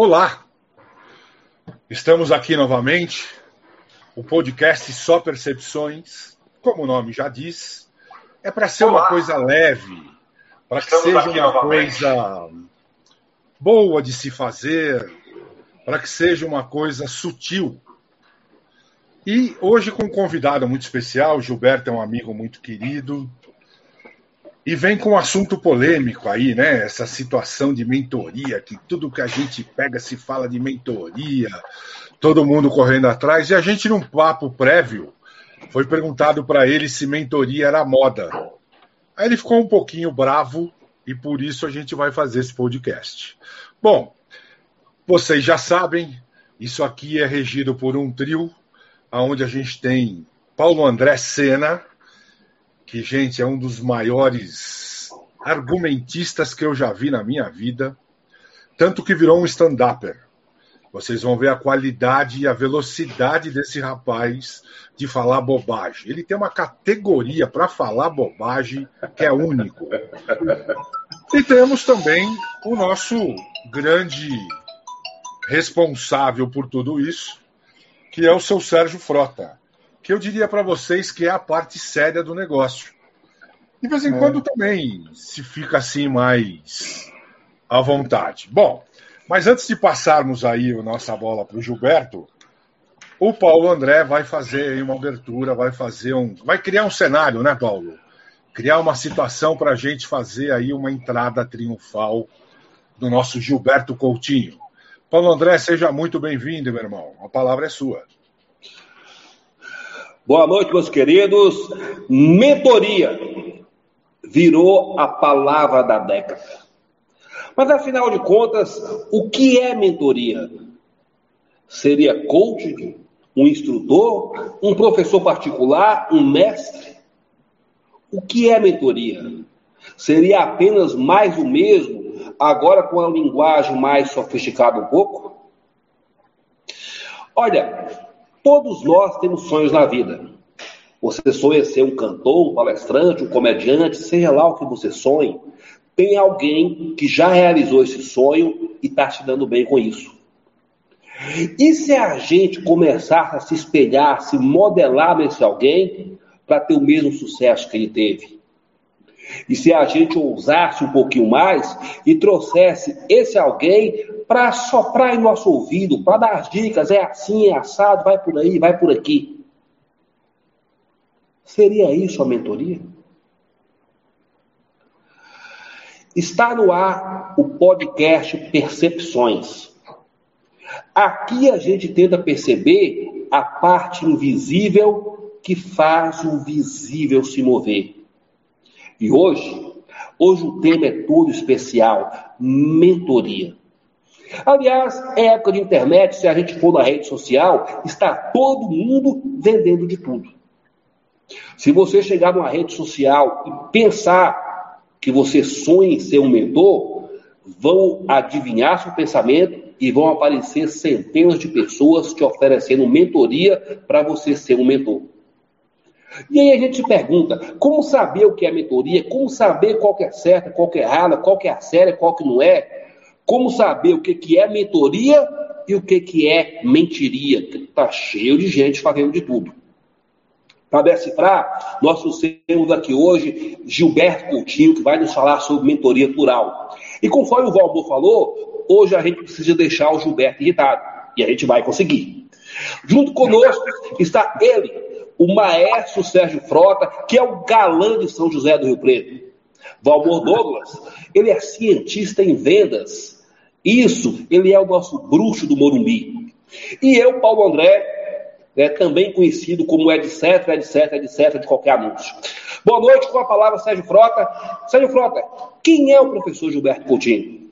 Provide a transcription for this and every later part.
Olá! Estamos aqui novamente, o podcast Só Percepções, como o nome já diz, é para ser Olá. uma coisa leve, para que seja uma novamente. coisa boa de se fazer, para que seja uma coisa sutil. E hoje com um convidado muito especial, Gilberto é um amigo muito querido, e vem com um assunto polêmico aí, né? Essa situação de mentoria, que tudo que a gente pega se fala de mentoria, todo mundo correndo atrás. E a gente, num papo prévio, foi perguntado para ele se mentoria era moda. Aí ele ficou um pouquinho bravo e por isso a gente vai fazer esse podcast. Bom, vocês já sabem, isso aqui é regido por um trio, onde a gente tem Paulo André Sena, que, gente, é um dos maiores argumentistas que eu já vi na minha vida, tanto que virou um stand-upper. Vocês vão ver a qualidade e a velocidade desse rapaz de falar bobagem. Ele tem uma categoria para falar bobagem que é único. E temos também o nosso grande responsável por tudo isso, que é o seu Sérgio Frota que eu diria para vocês que é a parte séria do negócio. De vez em é. quando também se fica assim mais à vontade. Bom, mas antes de passarmos aí a nossa bola para o Gilberto, o Paulo André vai fazer uma abertura, vai fazer um. Vai criar um cenário, né, Paulo? Criar uma situação para a gente fazer aí uma entrada triunfal do nosso Gilberto Coutinho. Paulo André, seja muito bem-vindo, meu irmão. A palavra é sua. Boa noite, meus queridos. Mentoria virou a palavra da década. Mas afinal de contas, o que é mentoria? Seria coaching, um instrutor, um professor particular, um mestre? O que é mentoria? Seria apenas mais o mesmo, agora com a linguagem mais sofisticada um pouco? Olha, Todos nós temos sonhos na vida. Você sonha ser um cantor, um palestrante, um comediante, seja lá o que você sonhe. Tem alguém que já realizou esse sonho e está te dando bem com isso. E se a gente começar a se espelhar, se modelar nesse alguém para ter o mesmo sucesso que ele teve? E se a gente ousasse um pouquinho mais e trouxesse esse alguém para soprar em nosso ouvido, para dar as dicas, é assim, é assado, vai por aí, vai por aqui. Seria isso a mentoria? Está no ar o podcast Percepções. Aqui a gente tenta perceber a parte invisível que faz o visível se mover. E hoje, hoje o tema é todo especial, mentoria. Aliás, é época de internet, se a gente for na rede social, está todo mundo vendendo de tudo. Se você chegar numa rede social e pensar que você sonha em ser um mentor, vão adivinhar seu pensamento e vão aparecer centenas de pessoas te oferecendo mentoria para você ser um mentor. E aí a gente pergunta, como saber o que é mentoria? Como saber qual que é certa, qual que é errada, qual que é a séria, qual que não é? Como saber o que, que é mentoria e o que, que é mentiria? Está cheio de gente fazendo de tudo. Para decifrar, nós trouxemos aqui hoje Gilberto Coutinho, que vai nos falar sobre mentoria plural. E conforme o Valmor falou, hoje a gente precisa deixar o Gilberto irritado. E a gente vai conseguir. Junto conosco está ele, o maestro Sérgio Frota, que é o galã de São José do Rio Preto. Valmor Douglas, ele é cientista em vendas. Isso, ele é o nosso bruxo do Morumbi. E eu, Paulo André, é também conhecido como etc, etc, etc, de qualquer anúncio. Boa noite, com a palavra Sérgio Frota. Sérgio Frota, quem é o professor Gilberto Coutinho?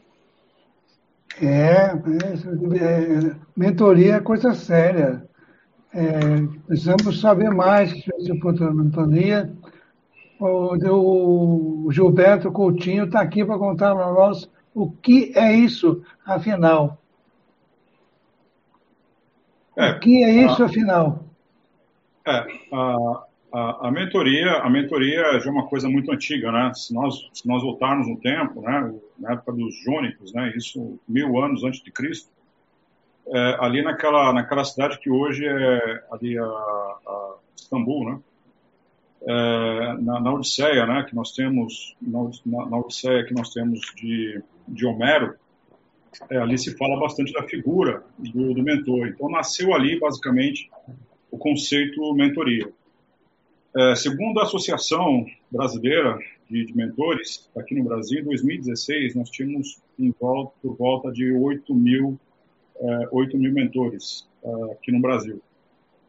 É, é, é mentoria é coisa séria. É, precisamos saber mais sobre a mentoria. O, o Gilberto Coutinho está aqui para contar para nós o que é isso, afinal. É, o que é isso, a, afinal? É, a, a, a, mentoria, a mentoria já é uma coisa muito antiga, né? Se nós, se nós voltarmos no tempo, né, na época dos jônicos, né, isso mil anos antes de Cristo, é, ali naquela, naquela cidade que hoje é ali a, a Istambul, né? É, na, na, Odisseia, né, que nós temos na, na, Odisseia que nós temos de, de Homero, é, ali se fala bastante da figura do, do, mentor. Então nasceu ali basicamente o conceito mentoria. É, segundo a Associação Brasileira de, de, Mentores, aqui no Brasil, em 2016 nós tínhamos volta, por volta de 8 mil 8 é, mil mentores é, aqui no Brasil.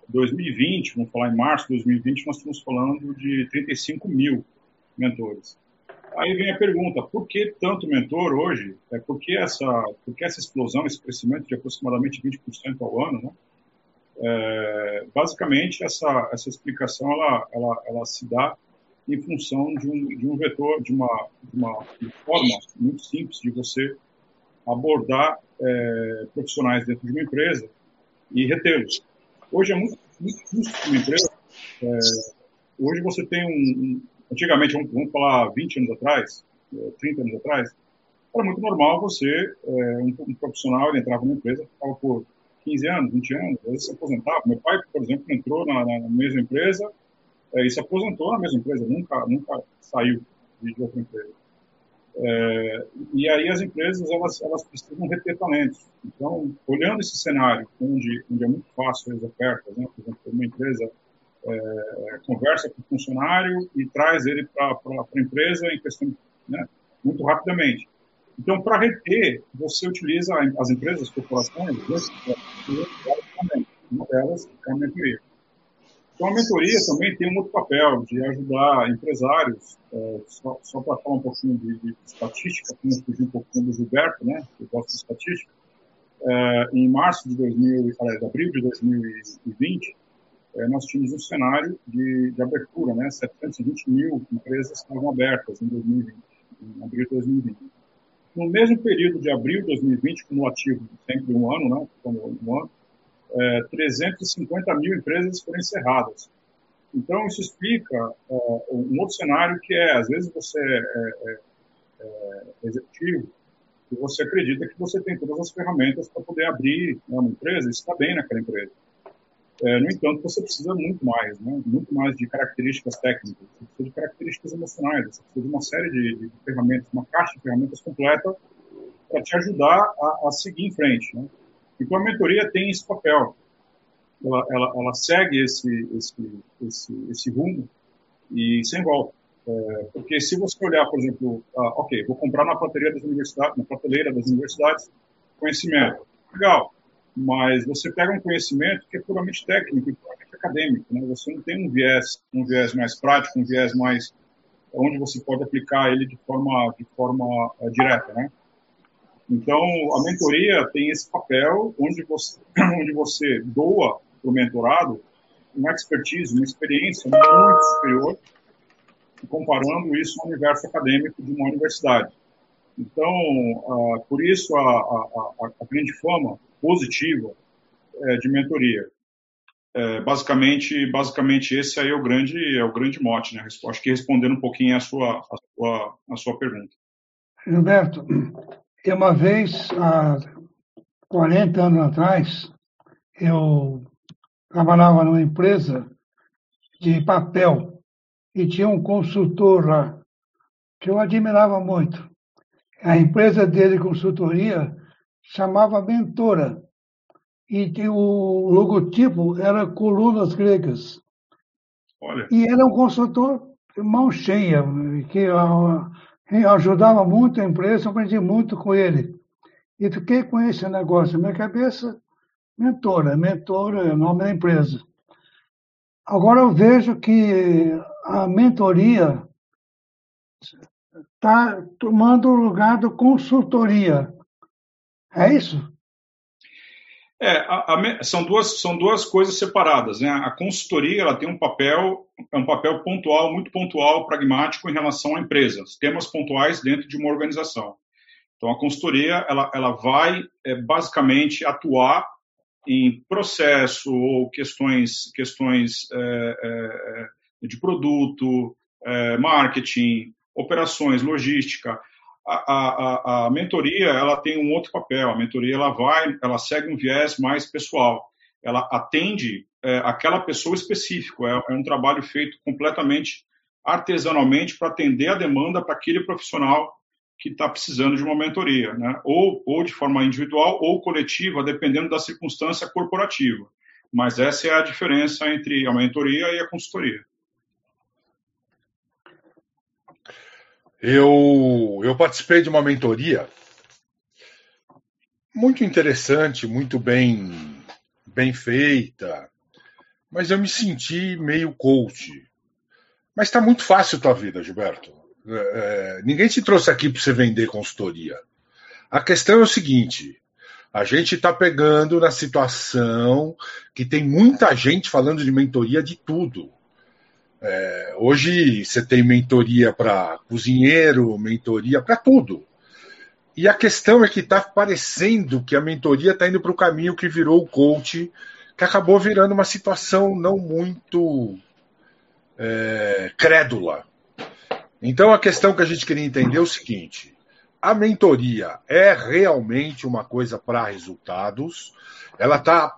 2020, vamos falar em março de 2020, nós estamos falando de 35 mil mentores. Aí vem a pergunta, por que tanto mentor hoje? É por que essa, por que essa explosão, esse crescimento de aproximadamente 20% ao ano, né? É, basicamente, essa, essa explicação ela, ela, ela se dá em função de um, de um vetor, de uma, de uma forma muito simples de você abordar é, profissionais dentro de uma empresa e retê-los. Hoje é muito, muito difícil uma empresa. É, hoje você tem um, antigamente, vamos, vamos, falar 20 anos atrás, 30 é, anos atrás, era muito normal você, é, um, um, profissional, ele entrava numa empresa, ficava por 15 anos, 20 anos, às vezes se aposentava. Meu pai, por exemplo, entrou na, na mesma empresa é, e se aposentou na mesma empresa, nunca, nunca saiu de outra empresa. É, e aí as empresas elas, elas precisam reter talentos. Então, olhando esse cenário onde, onde é muito fácil as ofertas, né? por exemplo, uma empresa é, conversa com o funcionário e traz ele para a empresa em questão né? muito rapidamente. Então, para reter, você utiliza as empresas, as corporações, uma delas é a mentoria. Então, a mentoria também tem um outro papel de ajudar empresários, é, só, só para falar um pouquinho de, de estatística, como fugir um pouquinho do Gilberto, né, que gosta de estatística, é, em março de 2000, aliás, abril de 2020, é, nós tínhamos um cenário de, de, abertura, né, 720 mil empresas estavam abertas em 2020, em abril de 2020. No mesmo período de abril de 2020, cumulativo sempre um ano, né, como um ano, é, 350 mil empresas foram encerradas. Então, isso explica é, um outro cenário que é, às vezes você é, é, é, executivo e você acredita que você tem todas as ferramentas para poder abrir né, uma empresa e está bem naquela empresa. É, no entanto, você precisa muito mais, né? muito mais de características técnicas, você precisa de características emocionais, você precisa de uma série de, de ferramentas, uma caixa de ferramentas completa para te ajudar a, a, seguir em frente. Né? Então, a mentoria tem esse papel. Ela, ela, ela segue esse, esse, esse, esse rumo e sem volta. É, porque se você olhar, por exemplo, ah, ok, vou comprar na prateleira das universidades, na prateleira das universidades, conhecimento. Legal. Mas você pega um conhecimento que é puramente técnico, puramente acadêmico. Né? Você não tem um viés, um viés mais prático, um viés mais onde você pode aplicar ele de forma, de forma uh, direta, né? Então, a mentoria tem esse papel onde você, onde você doa para o mentorado uma expertise, uma experiência muito superior, comparando isso ao universo acadêmico de uma universidade. Então, por isso a, a, a, grande fama positiva é, de mentoria. É, basicamente, basicamente esse aí é o grande é o grande mote, né? Acho que respondendo um pouquinho a sua a sua, a sua pergunta. Gilberto, e uma vez, há 40 anos atrás, eu trabalhava numa empresa de papel e tinha um consultor lá que eu admirava muito. A empresa dele, consultoria, chamava Mentora e o logotipo era colunas gregas. Olha. E era um consultor mão cheia, que ajudava muito a empresa, aprendi muito com ele. E fiquei com esse negócio na minha cabeça, mentora, mentora é o nome da empresa. Agora eu vejo que a mentoria está tomando o lugar da consultoria. É isso? É, a, a, são, duas, são duas coisas separadas. Né? A consultoria ela tem um papel, é um papel pontual, muito pontual, pragmático em relação a empresas, temas pontuais dentro de uma organização. Então, a consultoria ela, ela vai é, basicamente atuar em processo ou questões, questões é, é, de produto, é, marketing, operações, logística. A, a, a, mentoria ela tem um outro papel. A mentoria ela vai, ela segue um viés mais pessoal. Ela atende é, aquela pessoa específica. É, é, um trabalho feito completamente artesanalmente para atender a demanda para aquele profissional que está precisando de uma mentoria, né? ou, ou de forma individual ou coletiva, dependendo da circunstância corporativa. Mas essa é a diferença entre a mentoria e a consultoria. Eu, eu participei de uma mentoria muito interessante, muito bem, bem feita, mas eu me senti meio coach. Mas está muito fácil a tua vida, Gilberto. É, é, ninguém te trouxe aqui para você vender consultoria. A questão é o seguinte: a gente está pegando na situação que tem muita gente falando de mentoria de tudo. É, hoje você tem mentoria para cozinheiro, mentoria para tudo. E a questão é que está parecendo que a mentoria está indo para o caminho que virou o coach, que acabou virando uma situação não muito é, crédula. Então a questão que a gente queria entender é o seguinte: a mentoria é realmente uma coisa para resultados? Ela está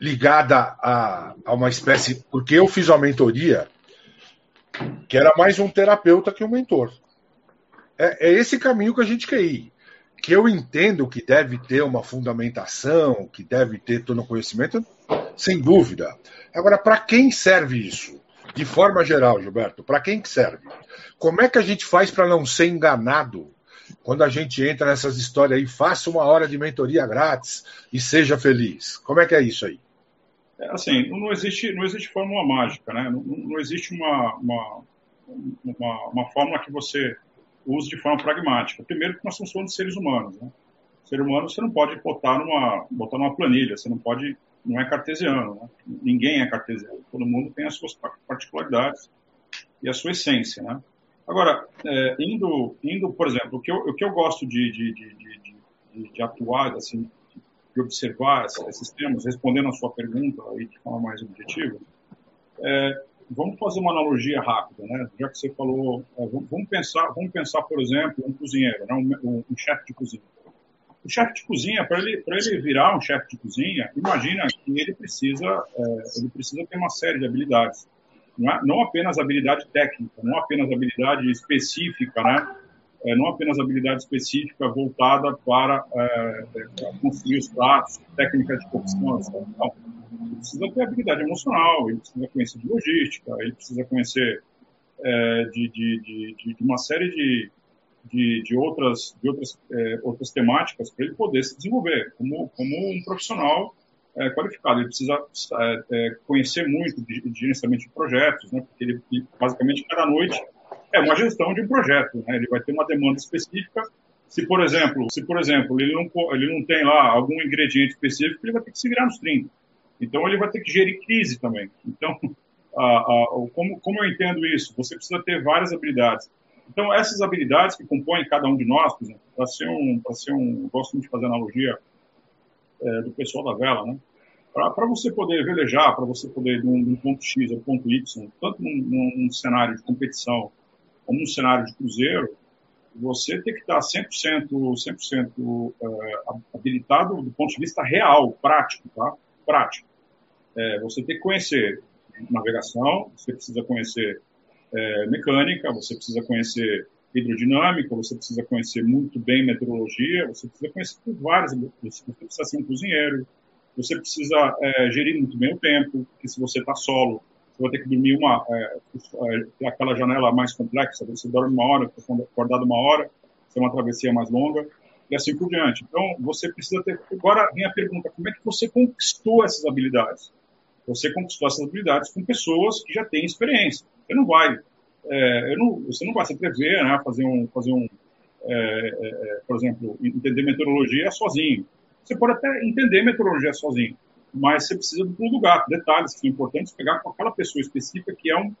ligada a, a uma espécie. Porque eu fiz uma mentoria que era mais um terapeuta que um mentor. É, é esse caminho que a gente quer ir. Que eu entendo que deve ter uma fundamentação, que deve ter todo o conhecimento, sem dúvida. Agora, para quem serve isso? De forma geral, Gilberto, para quem que serve? Como é que a gente faz para não ser enganado quando a gente entra nessas histórias aí? Faça uma hora de mentoria grátis e seja feliz. Como é que é isso aí? É, assim, não existe, não existe fórmula mágica, né? Não, não existe uma, uma, uma, uma, fórmula que você use de forma pragmática. Primeiro, que nós estamos falando de seres humanos, né? Ser humano você não pode botar numa, botar numa planilha, você não pode, não é cartesiano, né? Ninguém é cartesiano. Todo mundo tem as suas particularidades e a sua essência, né? Agora, é, indo, indo, por exemplo, o que eu, o que eu gosto de, de, de, de, de atuar, assim, de observar esses temas, respondendo a sua pergunta aí de forma mais objetiva, é, vamos fazer uma analogia rápida, né? Já que você falou, é, vamos pensar, vamos pensar, por exemplo, um cozinheiro, né? um, um chefe de cozinha. O chefe de cozinha, para ele, para ele virar um chefe de cozinha, imagina que ele precisa, é, ele precisa ter uma série de habilidades. Não, é, não apenas habilidade técnica, não apenas habilidade específica, né? É, não apenas habilidade específica voltada para, é, para construir os pratos, técnicas de cocção, não. Ele precisa ter habilidade emocional, ele precisa conhecer de logística, ele precisa conhecer é, de, de, de, de, uma série de, de, de outras, de outras, é, outras temáticas para ele poder se desenvolver como, como um profissional é, qualificado. Ele precisa é, é, conhecer muito de, de gerenciamento de projetos, né, porque ele, basicamente, cada noite é uma gestão de um projeto. Né? Ele vai ter uma demanda específica. Se, por exemplo, se, por exemplo ele, não, ele não tem lá algum ingrediente específico, ele vai ter que se virar nos 30. Então, ele vai ter que gerir crise também. Então, a, a, como, como eu entendo isso? Você precisa ter várias habilidades. Então, essas habilidades que compõem cada um de nós, para ser um, para ser um, gosto muito de fazer analogia é, do pessoal da vela, né? Para você poder velejar, para você poder de um, de um, ponto X ao ponto Y, tanto num, num cenário de competição como um cenário de cruzeiro, você tem que estar 100%, 100% uh, habilitado do ponto de vista real, prático, tá? Prático. É, você tem que conhecer navegação, você precisa conhecer é, mecânica, você precisa conhecer hidrodinâmica, você precisa conhecer muito bem meteorologia, você precisa conhecer várias, você precisa ser um cozinheiro, você precisa é, gerir muito bem o tempo, porque se você está solo, vai ter que dormir uma, é, é, aquela janela mais complexa, você dorme uma hora, você acordado uma hora, você é uma travessia mais longa, e assim por diante. Então, você precisa ter. Agora vem a pergunta: como é que você conquistou essas habilidades? Você conquistou essas habilidades com pessoas que já têm experiência. Você não vai, é, não, você não vai se atrever né, a fazer um, fazer um é, é, é por exemplo, entender meteorologia sozinho. Você pode até entender meteorologia sozinho, mas você precisa pulo do gato, detalhes que são importantes, pegar com aquela pessoa específica que é um,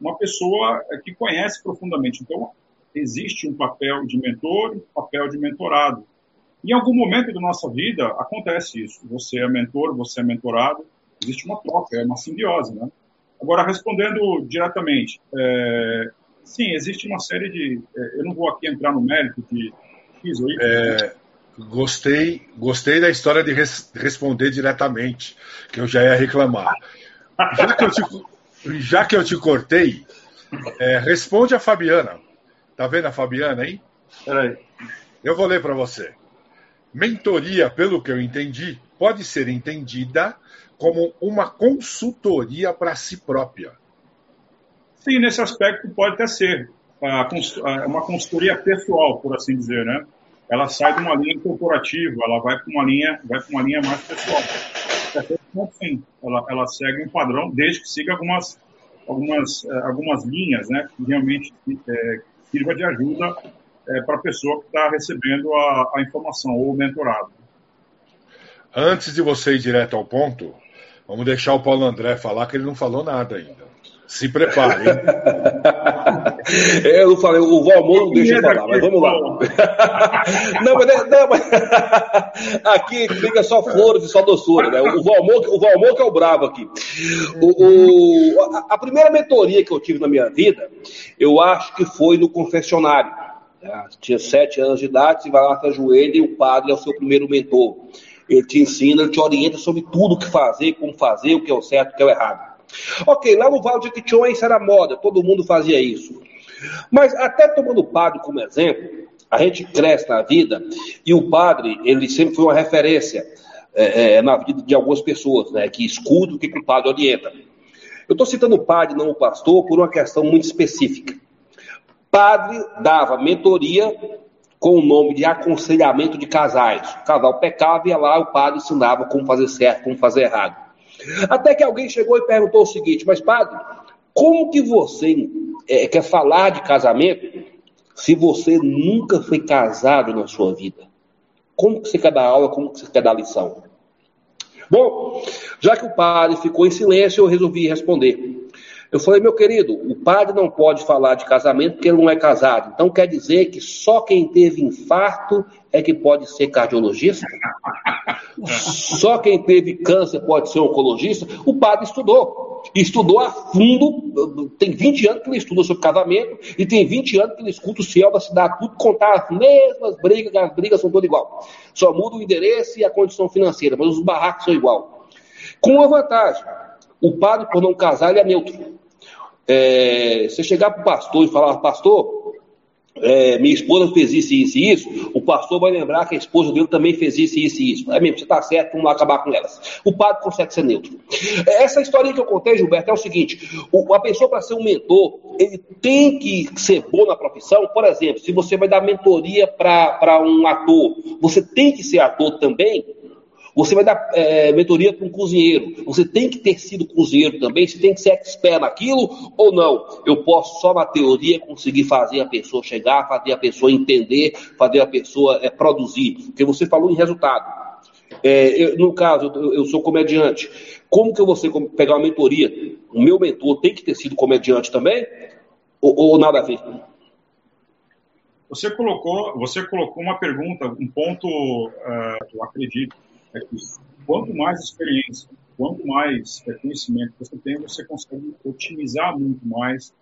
uma pessoa é, que conhece profundamente. Então, existe um papel de mentor um papel de mentorado. Em algum momento da nossa vida acontece isso. Você é mentor, você é mentorado, existe uma troca, é uma simbiose, né? Agora, respondendo diretamente, é, Sim, existe uma série de. É, eu não vou aqui entrar no mérito de. É, gostei, gostei da história de res, responder diretamente, que eu já ia reclamar. Já que eu te, já que eu te cortei, é, responde a Fabiana. Tá vendo a Fabiana aí? Peraí. Eu vou ler para você. Mentoria, pelo que eu entendi, pode ser entendida como uma consultoria para si própria. Sim, nesse aspecto pode até ser uma consultoria pessoal, por assim dizer, né? Ela sai de uma linha corporativa, ela vai para uma linha, vai para uma linha mais pessoal. Sim, ela, ela segue um padrão, desde que siga algumas, algumas, eh, algumas linhas, né? Que realmente é, sirva de ajuda é, para a pessoa que está recebendo a, a informação ou o mentorado. Antes de você ir direto ao ponto, vamos deixar o Paulo André falar que ele não falou nada ainda. Se prepare. eu não falei, o Valmor não deixa eu falar, mas vamos lá. não, mas, não, mas aqui fica só flores e só doçura, né? O Valmor, o Valmor que é o bravo aqui. O, o, a, a primeira mentoria que eu tive na minha vida, eu acho que foi no confessionário. Né? Tinha sete anos de idade, você vai lá, se ajoelha e o padre é o seu primeiro mentor. Ele te ensina, ele te orienta sobre tudo o que fazer, como fazer, o que é o certo, o que é o errado. Ok, lá no Vale de isso era moda, todo mundo fazia isso. Mas até tomando o padre como exemplo, a gente cresce na vida e o padre, ele sempre foi uma referência é, é, na vida de algumas pessoas, né, que escutam o que o padre orienta. Eu estou citando o padre, não o pastor, por uma questão muito específica. Padre dava mentoria com o nome de aconselhamento de casais. O casal pecava e lá o padre ensinava como fazer certo, como fazer errado. Até que alguém chegou e perguntou o seguinte: Mas, padre, como que você é, quer falar de casamento se você nunca foi casado na sua vida? Como que você quer dar aula? Como que você quer dar lição? Bom, já que o padre ficou em silêncio, eu resolvi responder. Eu falei, meu querido, o padre não pode falar de casamento porque ele não é casado. Então quer dizer que só quem teve infarto é que pode ser cardiologista? Só quem teve câncer pode ser oncologista? O padre estudou. Estudou a fundo, tem 20 anos que ele estuda sobre casamento e tem 20 anos que ele escuta o céu da cidade, tudo contar as mesmas brigas, as brigas são todas igual. Só muda o endereço e a condição financeira, mas os barracos são igual. Com uma vantagem, o padre, por não casar, ele é neutro. É, você chegar para o pastor e falar, pastor, é, minha esposa fez isso, isso e isso, o pastor vai lembrar que a esposa dele também fez isso, isso e isso. É mesmo, você está certo, vamos lá acabar com elas. O padre consegue ser neutro. Essa história que eu contei, Gilberto, é o seguinte: a pessoa, para ser um mentor, ele tem que ser bom na profissão. Por exemplo, se você vai dar mentoria para um ator, você tem que ser ator também. Você vai dar é, mentoria para um cozinheiro. Você tem que ter sido cozinheiro também. Você tem que ser expert naquilo ou não? Eu posso só na teoria conseguir fazer a pessoa chegar, fazer a pessoa entender, fazer a pessoa é, produzir. Porque você falou em resultado. É, eu, no caso, eu, eu, sou comediante. Como que eu vou ser, pegar uma mentoria? O meu mentor tem que ter sido comediante também? Ou, ou nada a ver? Você colocou, você colocou uma pergunta, um ponto, uh, eu acredito, é que quanto mais experiência, quanto mais é, conhecimento você tem, você consegue otimizar muito mais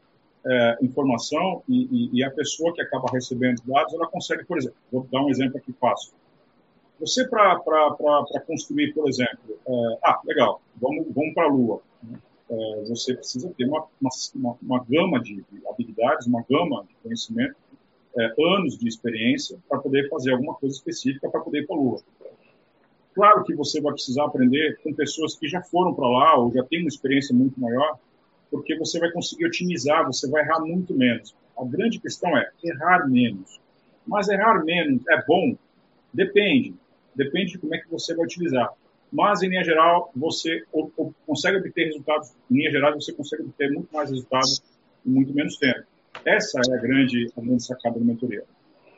é, informação e, e, e, a pessoa que acaba recebendo os dados, ela consegue, por exemplo, vou dar um exemplo aqui fácil. Você, para construir, por exemplo, é, ah, legal, vamos, vamos para a Lua. Né? É, você precisa ter uma, uma, uma, gama de habilidades, uma gama de conhecimento, é, anos de experiência para poder fazer alguma coisa específica para poder ir para a Lua. Claro que você vai precisar aprender com pessoas que já foram para lá ou já têm uma experiência muito maior, porque você vai conseguir otimizar, você vai errar muito menos. A grande questão é errar menos. Mas errar menos é bom? Depende. Depende de como é que você vai utilizar. Mas, em linha geral, você consegue obter resultados. Em linha geral, você consegue obter muito mais resultados em muito menos tempo. Essa é a grande, a grande sacada da mentoria.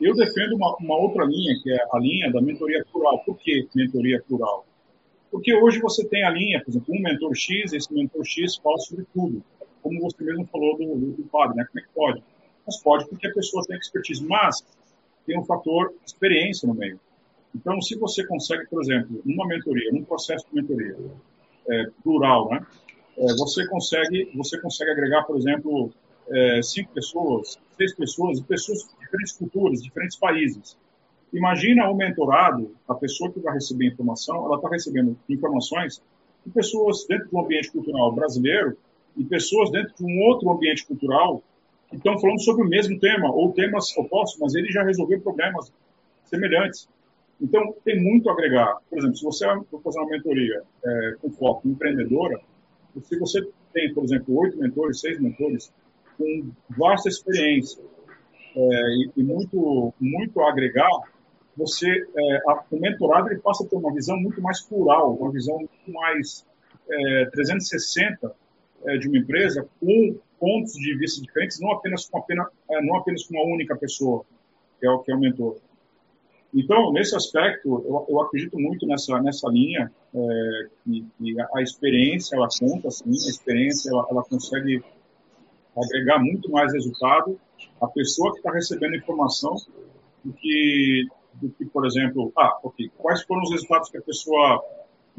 Eu defendo uma, uma, outra linha, que é a linha da mentoria plural. Por que mentoria plural? Porque hoje você tem a linha, por exemplo, um mentor X, esse mentor X fala sobre tudo. Como você mesmo falou do, do padre, né? Como é que pode? Mas pode porque a pessoa tem expertise, mas tem um fator experiência no meio. Então, se você consegue, por exemplo, numa mentoria, num processo de mentoria é, plural, né? É, você consegue, você consegue agregar, por exemplo, é, cinco pessoas, seis pessoas, pessoas diferentes culturas, diferentes países. Imagina o mentorado, a pessoa que vai receber informação, ela está recebendo informações de pessoas dentro do ambiente cultural brasileiro e pessoas dentro de um outro ambiente cultural que estão falando sobre o mesmo tema, ou temas opostos, mas ele já resolveu problemas semelhantes. Então, tem muito a agregar. Por exemplo, se você for fazer uma mentoria é, com foco empreendedora, se você tem, por exemplo, oito mentores, seis mentores, com vasta experiência é, e, e, muito, muito a agregar, você, é, a, o mentorado ele passa a ter uma visão muito mais plural, uma visão muito mais é, 360 é, de uma empresa, com pontos de vista diferentes, não apenas com, apenas, é, não apenas com uma única pessoa, que é o que é o mentor. Então, nesse aspecto, eu, eu acredito muito nessa, nessa linha, é, que, que, a experiência, ela conta, sim, a experiência, ela, ela consegue agregar muito mais resultado a pessoa que está recebendo informação do que do que, por exemplo, ah, ok, quais foram os resultados que a pessoa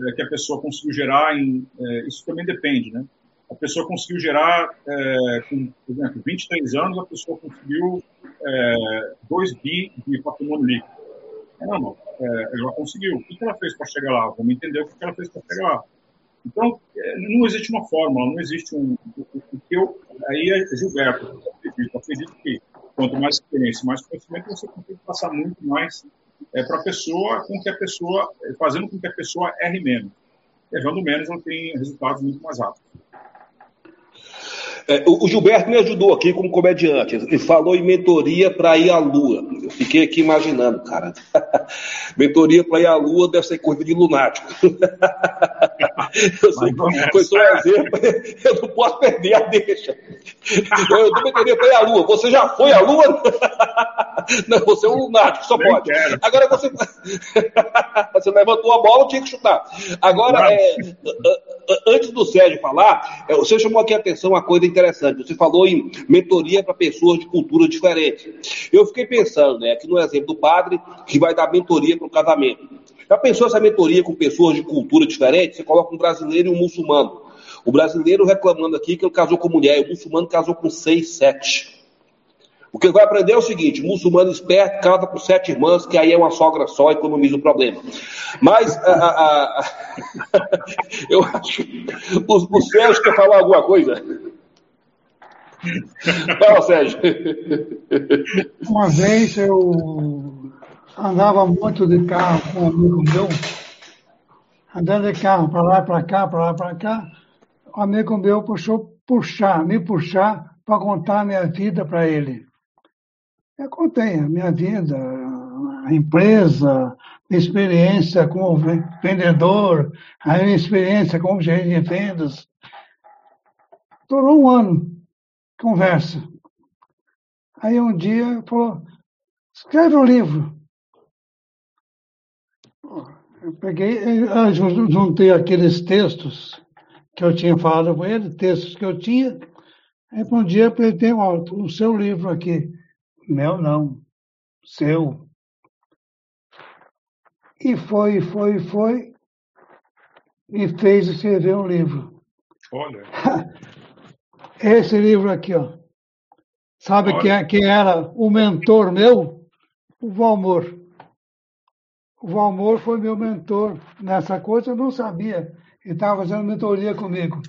eh, que a pessoa conseguiu gerar em, é, isso também depende, né? A pessoa conseguiu gerar, é, com, por exemplo, 23 anos, a pessoa conseguiu é, 2 bi de patrimônio líquido. Não, é, ela conseguiu. O que ela fez para chegar lá? Vamos entender o que ela fez para chegar lá. Então, não existe uma fórmula, não existe um. O, que eu, aí é Gilberto, eu acredito, acredito que quanto mais experiência, mais conhecimento, você consegue passar muito mais é, para a pessoa, com que a pessoa, fazendo com que a pessoa erre menos. Errando menos, ela tem resultados muito mais rápidos. É, o, Gilberto me ajudou aqui como comediante. Ele falou em mentoria para ir à Lua. Eu fiquei aqui imaginando, cara. mentoria para ir à Lua deve ser coisa de lunático. eu sou, foi só um exemplo. Eu não posso perder a deixa. Eu não mentoria para ir à Lua. Você já foi à Lua? não, você é um lunático, só pode. Agora você. você levantou a bola, tinha que chutar. Agora, é, antes do Sérgio falar, é, você chamou aqui a atenção uma coisa interessante. Você falou em mentoria para pessoas de cultura diferente. Eu fiquei pensando, né, aqui no exemplo do padre, que vai dar mentoria para o casamento. Já pensou essa mentoria com pessoas de cultura diferente? Você coloca um brasileiro e um muçulmano. O brasileiro reclamando aqui que ele casou com mulher, e o muçulmano casou com seis, sete. O que vai aprender é o seguinte: o muçulmano esperto casa com sete irmãs, que aí é uma sogra só, economiza o problema. Mas a, a, a, eu acho. O, o Sérgio quer falar alguma coisa? Fala, Sérgio. Uma vez eu andava muito de carro com um amigo meu, andando de carro para lá, para cá, para lá, para cá. Um amigo meu puxou puxar, me puxar para contar minha vida para ele. Eu contei a minha vida, a empresa, a experiência como vendedor, a minha experiência como gerente de vendas. Durou um ano conversa. Aí um dia falou, escreve um livro. Eu peguei, eu juntei aqueles textos que eu tinha falado com ele, textos que eu tinha. Aí um dia ele tem o seu livro aqui. Meu não, seu. E foi, foi, foi, e fez escrever um livro. Olha. Esse livro aqui, ó. Sabe quem, é, quem era o mentor meu? O Valmor. O Valmor foi meu mentor nessa coisa, eu não sabia. Ele estava fazendo mentoria comigo.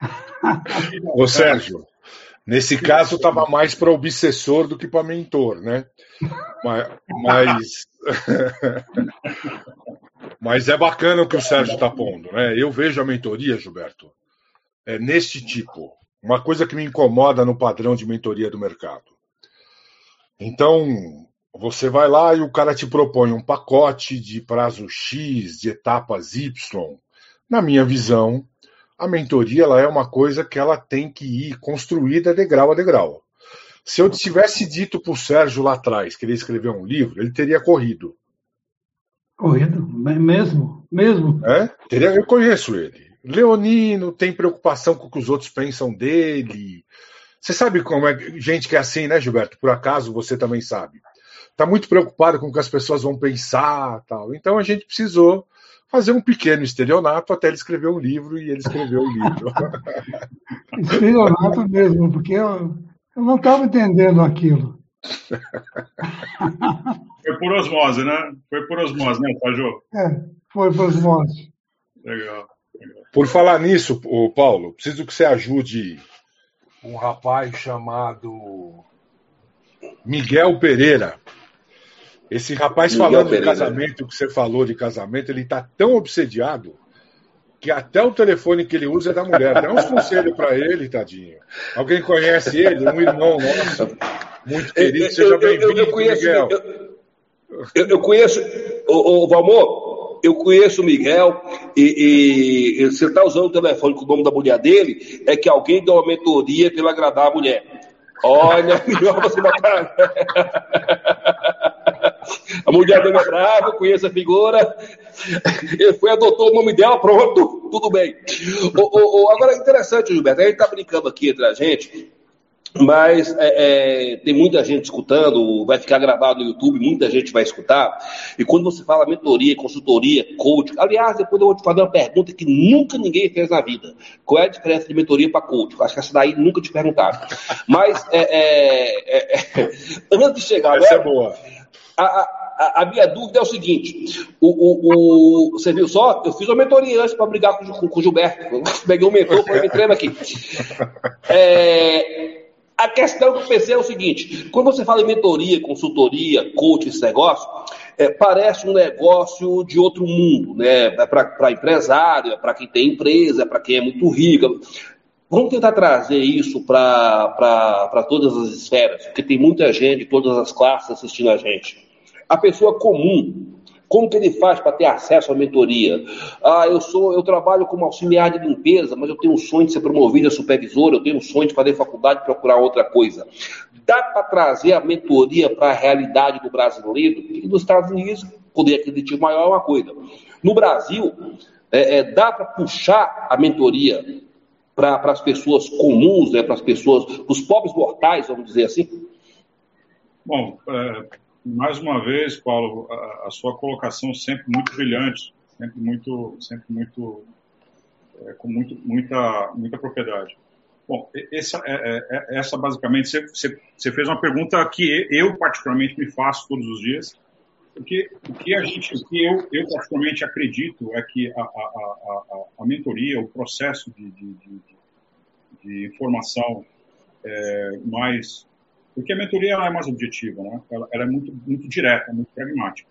Ô Sérgio, nesse caso estava mais para obsessor do que para mentor, né? Mas, mas, mas é bacana o que o Sérgio está pondo, né? Eu vejo a mentoria, Gilberto, é, neste tipo. Uma coisa que me incomoda no padrão de mentoria do mercado. Então, você vai lá e o cara te propõe um pacote de prazo X, de etapas Y. Na minha visão, a mentoria ela é uma coisa que ela tem que ir construída degrau a degrau. Se eu tivesse dito para o Sérgio lá atrás que ele ia escrever um livro, ele teria corrido. Corrido? Mesmo? Mesmo? É? Teria, eu conheço ele. Leonino tem preocupação com o que os outros pensam dele. Você sabe como é gente que é assim, né, Gilberto? Por acaso você também sabe. Está muito preocupado com o que as pessoas vão pensar, tal. Então a gente precisou fazer um pequeno estelionato até ele escrever um livro e ele escreveu o livro. estelionato mesmo, porque eu, eu não estava entendendo aquilo. Foi por osmose, né? Foi por osmose, né, Tajô? É, foi por osmose. Legal. Por falar nisso, Paulo, preciso que você ajude um rapaz chamado Miguel Pereira. Esse rapaz Miguel falando Pereira. de casamento, que você falou de casamento, ele está tão obsediado que até o telefone que ele usa é da mulher. Dá uns conselhos para ele, tadinho. Alguém conhece ele? Um irmão nosso, muito querido. Seja bem-vindo, Miguel. Eu, eu, conheço, o, o Valmor, eu conheço o Miguel e, e você está usando o telefone com o nome da mulher dele, é que alguém deu uma mentoria para agradar a mulher. Olha, melhor você botar. A mulher dele é brava, conheço a figura. Ele foi, adotou o nome dela, pronto, tudo bem. O, o, agora, interessante, Gilberto, a gente está brincando aqui entre a gente, mas é, é, tem muita gente escutando, vai ficar gravado no YouTube, muita gente vai escutar. E quando você fala mentoria, consultoria, coach, aliás, depois eu vou te fazer uma pergunta que nunca ninguém fez na vida: qual é a diferença de mentoria para coach? Acho que essa daí nunca te perguntaram. Mas, é, é, é, é antes de chegar. Essa é boa. A, a, a, minha dúvida é o seguinte: o, o, o, você viu só? Eu fiz uma mentoria antes para brigar com, com, com o Gilberto. Eu peguei um mentor para me treino aqui. É, a questão que eu pensei é o seguinte: quando você fala em mentoria, consultoria, coach, esse negócio, é, parece um negócio de outro mundo, né? É para empresário, é para quem tem empresa, é para quem é muito rico. Vamos tentar trazer isso para todas as esferas, porque tem muita gente de todas as classes assistindo a gente. A pessoa comum, como que ele faz para ter acesso à mentoria? Ah, eu sou, eu trabalho como auxiliar de limpeza, mas eu tenho um sonho de ser promovido a supervisor, eu tenho um sonho de fazer faculdade procurar outra coisa. Dá para trazer a mentoria para a realidade do brasileiro? E nos Estados Unidos, poder aquisitivo maior é uma coisa. No Brasil, é, é, dá para puxar a mentoria para as pessoas comuns, né, para as pessoas, os pobres mortais, vamos dizer assim? Bom, é, mais uma vez, Paulo, a, a, sua colocação sempre muito brilhante, sempre muito, sempre muito, é, com muito, muita, muita propriedade. Bom, essa, é, é, é, essa basicamente, você, você, fez uma pergunta que eu particularmente me faço todos os dias, porque o que a gente, o que eu, eu particularmente acredito é que a, a, a, a mentoria, o processo de, de, de, de informação é, mais porque a mentoria é mais objetiva, né? ela, ela, é muito, muito direta, muito pragmática.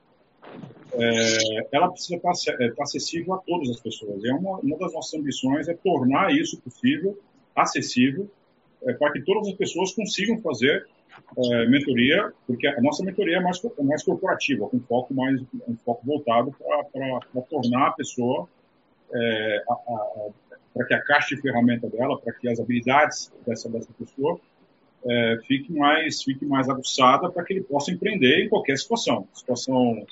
É, ela precisa estar, estar, acessível a todas as pessoas. É uma, uma das nossas ambições é tornar isso possível, acessível, é, para que todas as pessoas consigam fazer é, mentoria, porque a nossa mentoria é mais, é mais corporativa, com foco mais um foco voltado para tornar a pessoa é, para que a caixa de ferramenta dela, para que as habilidades dessa, dessa pessoa é, fique mais fique mais aguçada para que ele possa empreender em qualquer situação, situação,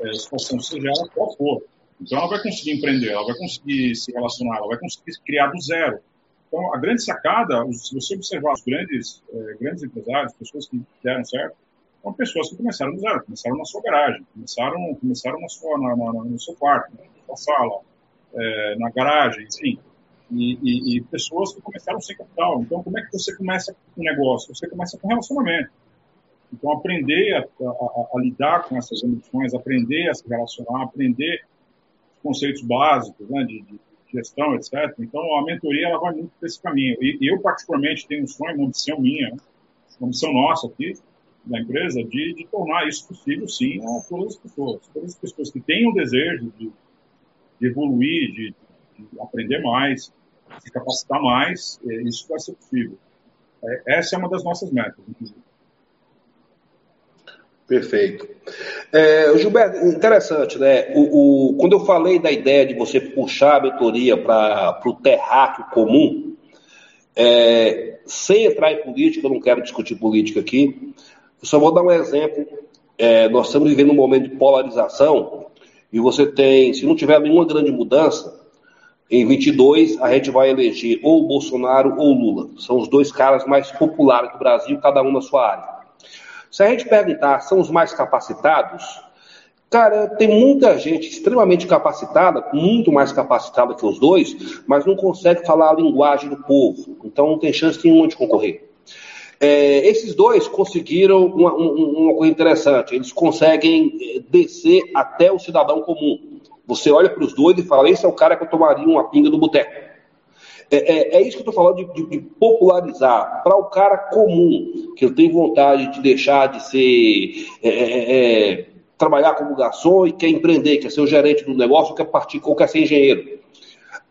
é, situação seja ela qual for. Então ela vai conseguir empreender, ela vai conseguir se relacionar, ela vai conseguir criar do zero. Então a grande sacada, se você observar os grandes é, grandes empresários, pessoas que deram certo, são pessoas que começaram do zero, começaram na sua garagem, começaram começaram na sua na, na, no seu quarto, na sua sala, é, na garagem, enfim e, e, e, pessoas que começaram sem capital. Então, como é que você começa um negócio? Você começa com relacionamento. Então, aprender a, a, a lidar com essas emoções, aprender a se relacionar, aprender conceitos básicos né, de, de, gestão, etc. Então, a mentoria ela vai muito por esse caminho. E eu, particularmente, tenho um sonho, uma missão minha, né, uma missão nossa aqui, da empresa, de, de tornar isso possível, sim, a todas as pessoas. Todas as pessoas que têm o desejo de, de evoluir, de, de aprender mais, se capacitar mais, é, isso vai ser possível. É, essa é uma das nossas metas, inclusive. Perfeito. É, Gilberto, interessante, né? O, o, quando eu falei da ideia de você puxar a mentoria para o terráqueo comum, é, sem entrar em política, eu não quero discutir política aqui, eu só vou dar um exemplo. É, nós estamos vivendo um momento de polarização e você tem, se não tiver nenhuma grande mudança, em 22, a gente vai eleger ou Bolsonaro ou Lula. São os dois caras mais populares do Brasil, cada um na sua área. Se a gente perguntar, são os mais capacitados? Cara, tem muita gente extremamente capacitada, muito mais capacitada que os dois, mas não consegue falar a linguagem do povo. Então não tem chance nenhuma de concorrer. É, esses dois conseguiram uma, uma, coisa interessante: eles conseguem é, descer até o cidadão comum. Você olha para os dois e fala: esse é o cara que eu tomaria uma pinga do boteco. É, é, é, isso que eu estou falando de, de, de popularizar para o cara comum, que tem vontade de deixar de ser é, é, é trabalhar como garçom e quer empreender, quer ser o gerente do negócio, quer partir, ou quer ser engenheiro.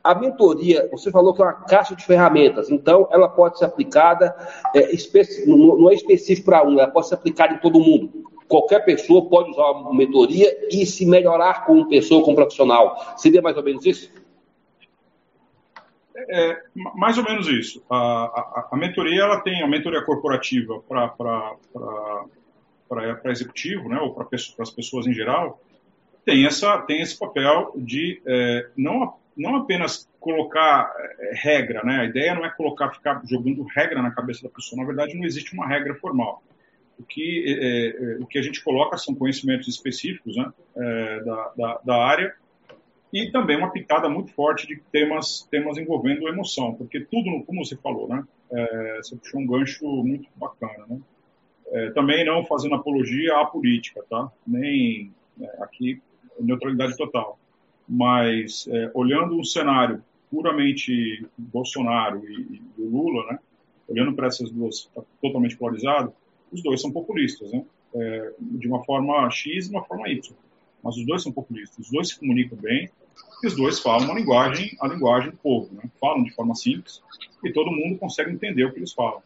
A mentoria, você falou que é uma caixa de ferramentas, então ela pode ser aplicada, é, não é específico para um, ela pode ser aplicada em todo mundo. Qualquer pessoa pode usar uma mentoria e se melhorar como pessoa, como profissional. Seria mais ou menos isso? É, mais ou menos isso. A, a, a mentoria ela tem a mentoria corporativa para para executivo, né, ou para as pessoas em geral, tem, essa, tem esse papel de é, não, não apenas colocar é, regra, né? A ideia não é colocar, ficar jogando regra na cabeça da pessoa. Na verdade, não existe uma regra formal. O que, é, é o que a gente coloca são conhecimentos específicos né, é, da, da, da, área e também uma pitada muito forte de temas, temas envolvendo emoção, porque tudo, como você falou, né? É, você puxou um gancho muito bacana, né? Também não fazendo apologia à política, tá? Nem aqui neutralidade total. Mas olhando um cenário puramente Bolsonaro e, e Lula, né? Olhando para essas duas tá totalmente polarizado, os dois são populistas, né? É, de uma forma X e uma forma Y. Mas os dois são populistas, os dois se comunicam bem, e os dois falam uma linguagem, a linguagem do povo, né? Falam de forma simples e todo mundo consegue entender o que eles falam.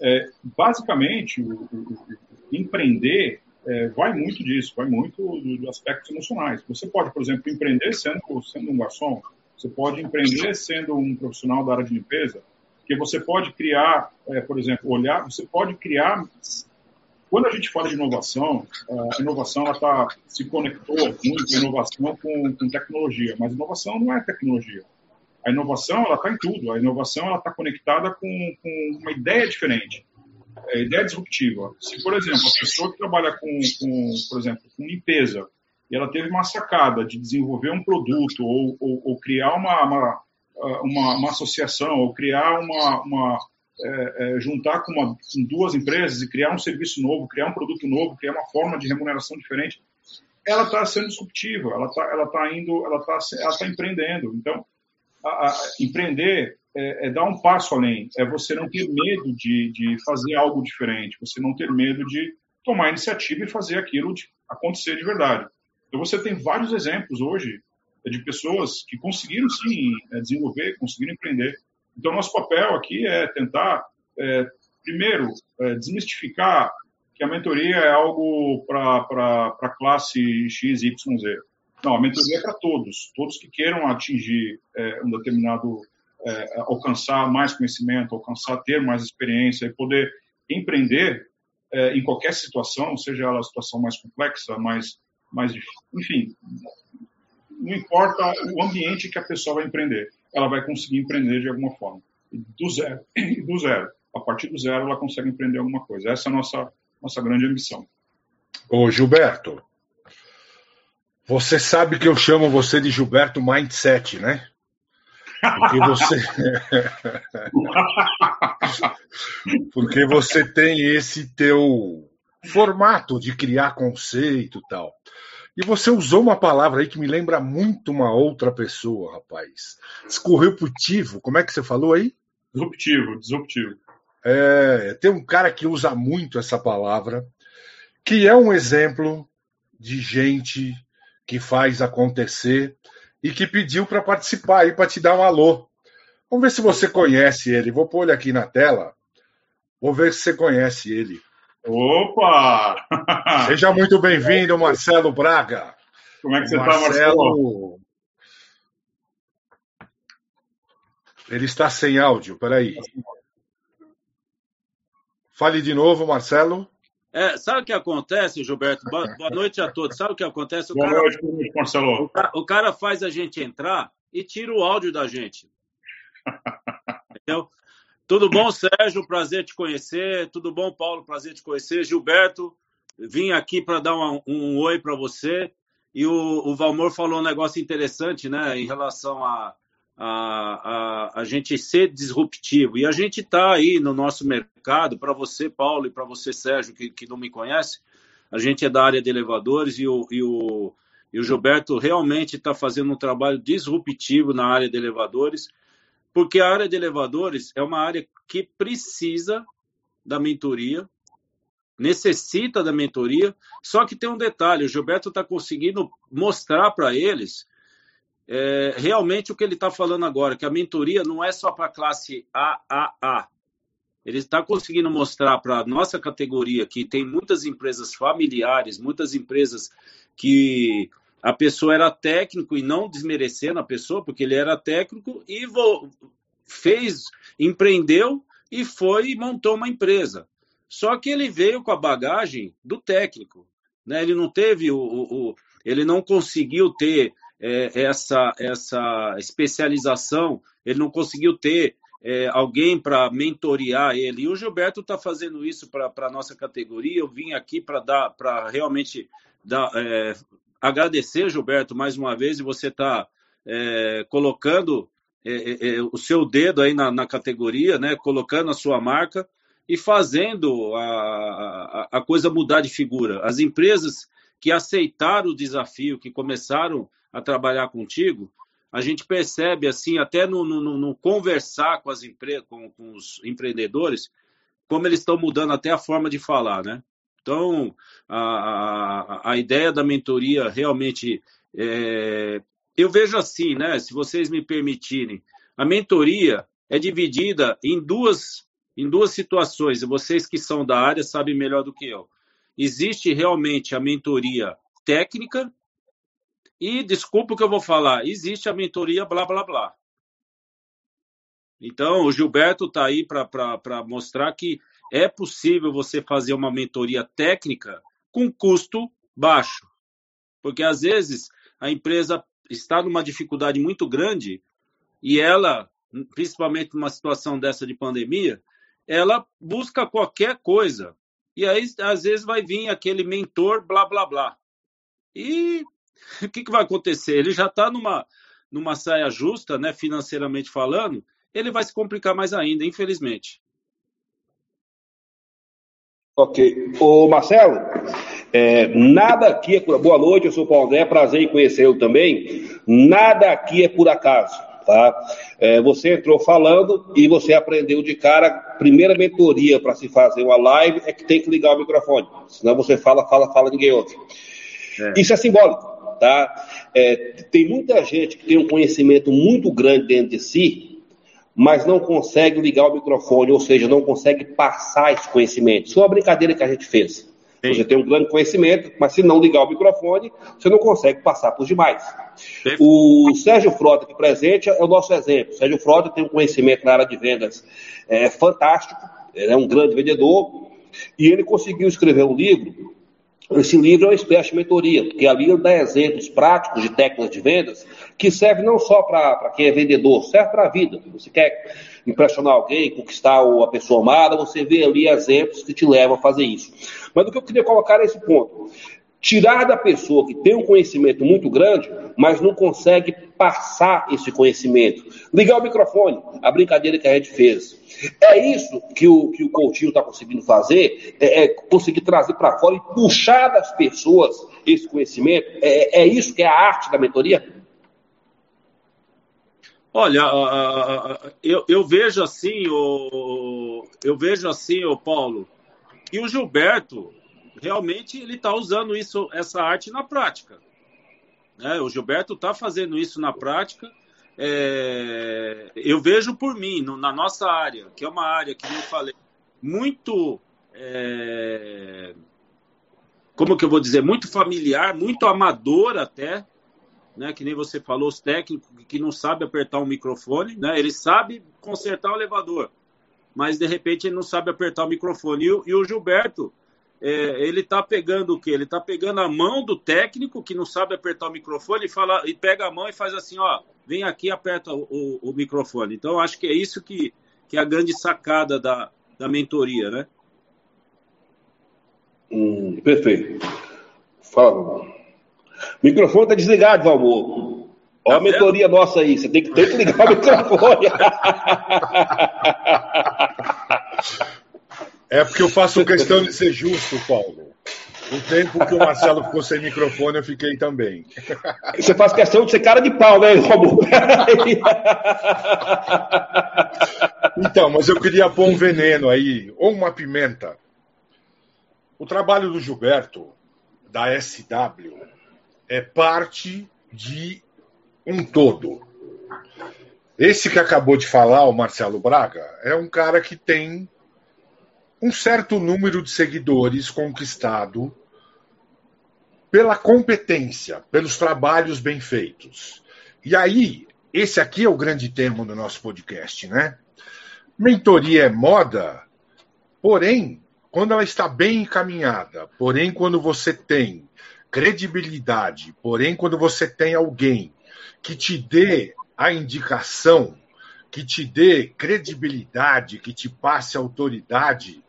É, basicamente, o, o, o empreender é, vai muito disso, vai muito dos do aspectos emocionais. Você pode, por exemplo, empreender sendo, sendo um garçom, você pode empreender sendo um profissional da área de limpeza, que você pode criar, é, por exemplo, olhar, você pode criar. Quando a gente fala de inovação, a inovação ela tá, se conectou muito inovação com, com tecnologia, mas inovação não é tecnologia. A inovação ela está em tudo. A inovação ela está conectada com, com, uma ideia diferente, é, ideia disruptiva. Se, por exemplo, a pessoa que trabalha com, com, por exemplo, com limpeza e ela teve uma sacada de desenvolver um produto ou, ou, ou criar uma, uma, uma, uma, associação ou criar uma, uma é, é, juntar com, uma, com duas empresas e criar um serviço novo, criar um produto novo, criar uma forma de remuneração diferente, ela está sendo disruptiva, ela está ela tá indo, ela está ela tá empreendendo. Então, a, a, empreender é, é, dar um passo além, é você não ter medo de, de fazer algo diferente, você não ter medo de tomar iniciativa e fazer aquilo de, acontecer de verdade. Então você tem vários exemplos hoje de pessoas que conseguiram sim é, desenvolver, conseguiram empreender. Então nosso papel aqui é tentar, é, primeiro, é, desmistificar que a mentoria é algo para a classe X, Y, Z. Não, a mentoria é para todos, todos que queiram atingir é, um determinado, é, alcançar mais conhecimento, alcançar, ter mais experiência e poder empreender é, em qualquer situação, seja ela a situação mais complexa, mais, mais enfim, não importa o ambiente que a pessoa vai empreender, ela vai conseguir empreender de alguma forma, do zero, do zero. A partir do zero, ela consegue empreender alguma coisa. Essa é a nossa, nossa grande ambição. Ô, Gilberto, você sabe que eu chamo você de Gilberto Mindset, né? Porque você. Porque você tem esse teu formato de criar conceito e tal. E você usou uma palavra aí que me lembra muito uma outra pessoa, rapaz. Disruptivo, como é que você falou aí? Disruptivo, disruptivo. É, tem um cara que usa muito essa palavra, que é um exemplo de gente que faz acontecer e que pediu para participar aí, para te dar um alô. Vamos ver se você conhece ele. Vou pôr ele aqui na tela. Vou ver se você conhece ele. Opa! Seja muito bem-vindo, Marcelo Braga. Como é que você está, Marcelo? Ele está sem áudio, peraí. Fale de novo, Marcelo. É, sabe o que acontece, Gilberto? Boa, boa, noite a todos. Sabe o que acontece? O boa cara, noite, Marcelo. O cara, o cara faz a gente entrar e tira o áudio da gente. Entendeu? Tudo bom, Sérgio? Prazer te conhecer. Tudo bom, Paulo? Prazer te conhecer. Gilberto, vim aqui para dar um, um oi para você. E o, o, Valmor falou um negócio interessante, né, em relação a, a, a, a gente ser disruptivo. E a gente está aí no nosso mercado, para você, Paulo, e para você, Sérgio, que, que não me conhece, a gente é da área de elevadores e o, e o, e o Gilberto realmente está fazendo um trabalho disruptivo na área de elevadores, porque a área de elevadores é uma área que precisa da mentoria, necessita da mentoria, só que tem um detalhe: o Gilberto está conseguindo mostrar para eles é, realmente o que ele está falando agora, que a mentoria não é só para a classe AAA. Ele está conseguindo mostrar para a nossa categoria que tem muitas empresas familiares, muitas empresas que a pessoa era técnico e não desmerecendo a pessoa, porque ele era técnico e fez, empreendeu e foi e montou uma empresa. Só que ele veio com a bagagem do técnico, né? Ele não teve o, o, o ele não conseguiu ter é, essa essa especialização, ele não conseguiu ter é, alguém para mentorear ele. E o Gilberto está fazendo isso para a nossa categoria. Eu vim aqui para dar, para realmente dar, é, agradecer, Gilberto, mais uma vez, e você está é, colocando é, é, é, o seu dedo aí na, na categoria, né? Colocando a sua marca e fazendo a, a, a coisa mudar de figura. As empresas que aceitaram o desafio, que começaram a trabalhar contigo, a gente percebe assim, até no, no, no conversar com as com, com, os empreendedores, como eles estão mudando até a forma de falar, né? Então, a, a, a ideia da mentoria realmente é, eu vejo assim, né? Se vocês me permitirem, a mentoria é dividida em duas em duas situações, e vocês que são da área sabem melhor do que eu. Existe realmente a mentoria técnica, e desculpa o que eu vou falar, existe a mentoria blá blá blá. Então, o Gilberto está aí para mostrar que é possível você fazer uma mentoria técnica com custo baixo. Porque às vezes a empresa está numa dificuldade muito grande e ela, principalmente numa situação dessa de pandemia, ela busca qualquer coisa. E aí, às vezes, vai vir aquele mentor, blá, blá, blá. E o que, que vai acontecer? Ele já está numa, numa saia justa, né, financeiramente falando, ele vai se complicar mais ainda, infelizmente. Ok. Ô, Marcelo, é, nada aqui é por... Boa noite, eu sou o Paulo André, prazer em conhecê-lo também. Nada aqui é por acaso. Tá? É, você entrou falando e você aprendeu de cara. Primeira mentoria para se fazer uma live é que tem que ligar o microfone. Senão você fala, fala, fala, ninguém ouve. É. Isso é simbólico. Tá? É, tem muita gente que tem um conhecimento muito grande dentro de si, mas não consegue ligar o microfone, ou seja, não consegue passar esse conhecimento. Isso é uma brincadeira que a gente fez. Sim. Você tem um grande conhecimento, mas se não ligar o microfone, você não consegue passar para os demais. Sim. O Sérgio Frota, aqui presente, é o nosso exemplo. O Sérgio Frota tem um conhecimento na área de vendas é, fantástico, ele é um grande vendedor, e ele conseguiu escrever um livro. Esse livro é uma espécie de mentoria, porque ali ele dá exemplos práticos de técnicas de vendas que serve não só para quem é vendedor, serve para a vida. Você quer impressionar alguém, conquistar a pessoa amada, você vê ali exemplos que te levam a fazer isso. Mas o que eu queria colocar é esse ponto. Tirar da pessoa que tem um conhecimento muito grande, mas não consegue passar esse conhecimento. Ligar o microfone, a brincadeira que a gente fez. É isso que o, que o Coutinho está conseguindo fazer, é, é conseguir trazer para fora e puxar das pessoas esse conhecimento. É, é isso que é a arte da mentoria? Olha, eu, eu vejo assim, eu vejo assim, o Paulo, que o Gilberto realmente ele está usando isso, essa arte na prática. Né? O Gilberto está fazendo isso na prática. É, eu vejo por mim, no, na nossa área, que é uma área que eu falei, muito. É, como que eu vou dizer? Muito familiar, muito amador até né? Que nem você falou, os técnicos que não sabem apertar um microfone, né? Ele sabe consertar o elevador, mas de repente ele não sabe apertar o microfone. E, o, e o Gilberto, é, ele tá pegando o quê? Ele tá pegando a mão do técnico que não sabe apertar o microfone e fala e pega a mão e faz assim, ó, vem aqui e aperta o, o, o microfone. Então acho que é isso que, que é a grande sacada da, da mentoria, né? Hum, perfeito. Fala, Microfone está desligado, Valmor. Olha a mentoria nossa aí, você tem que, tem que ligar o microfone. É porque eu faço questão de ser justo, Paulo. O tempo que o Marcelo ficou sem microfone, eu fiquei também. Você faz questão de ser cara de pau, né, Romulo? Então, mas eu queria pôr um veneno aí, ou uma pimenta. O trabalho do Gilberto, da SW, é parte de um todo. Esse que acabou de falar, o Marcelo Braga, é um cara que tem um certo número de seguidores conquistado pela competência, pelos trabalhos bem feitos. E aí, esse aqui é o grande termo do nosso podcast, né? Mentoria é moda, porém, quando ela está bem encaminhada, porém, quando você tem credibilidade, porém, quando você tem alguém que te dê a indicação, que te dê credibilidade, que te passe autoridade,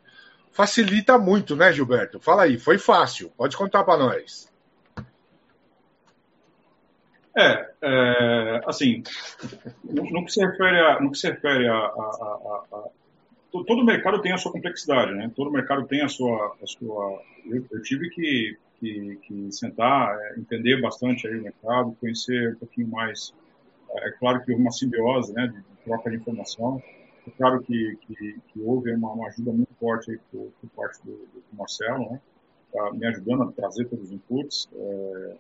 facilita muito, né, Gilberto? Fala aí, foi fácil. Pode contar para nós. É, é, assim, no, que se refere a, no que se refere a, a, a, a, todo mercado tem a sua complexidade, né? Todo mercado tem a sua, a sua. Eu, eu tive que, que, que sentar, é, entender bastante aí o mercado, conhecer um pouquinho mais. É, é claro que houve uma simbiose, né, de, troca de informação. É claro que, que, que houve uma, uma, ajuda muito forte aí por, por parte do, do Marcelo, né, tá me ajudando a trazer todos os inputs. É,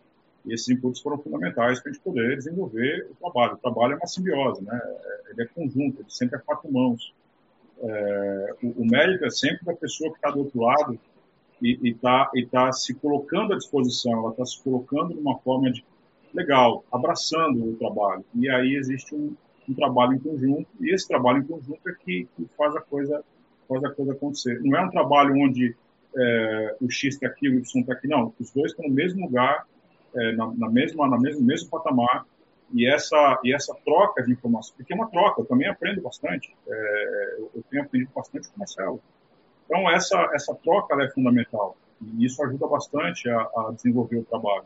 e esses inputs foram fundamentais para a gente poder desenvolver o trabalho. O trabalho é uma simbiose, né? É, ele é conjunto, ele sempre é quatro mãos. É, o, o, mérito é sempre da pessoa que está do outro lado e está e tá se colocando à disposição, ela está se colocando de uma forma de, legal, abraçando o trabalho. E aí existe um, um trabalho em conjunto, e esse trabalho em conjunto é que, que faz, a coisa, faz a coisa acontecer. Não é um trabalho onde é, o X está aqui, o Y está aqui, não. Os dois estão no mesmo lugar, é, na, na, mesma, na mesmo, mesmo patamar, e essa, e essa troca de informações, porque é uma troca, eu também aprendo bastante, é, eu tenho aprendido bastante com o Marcelo. Então, essa, essa troca é fundamental, e isso ajuda bastante a, a desenvolver o trabalho.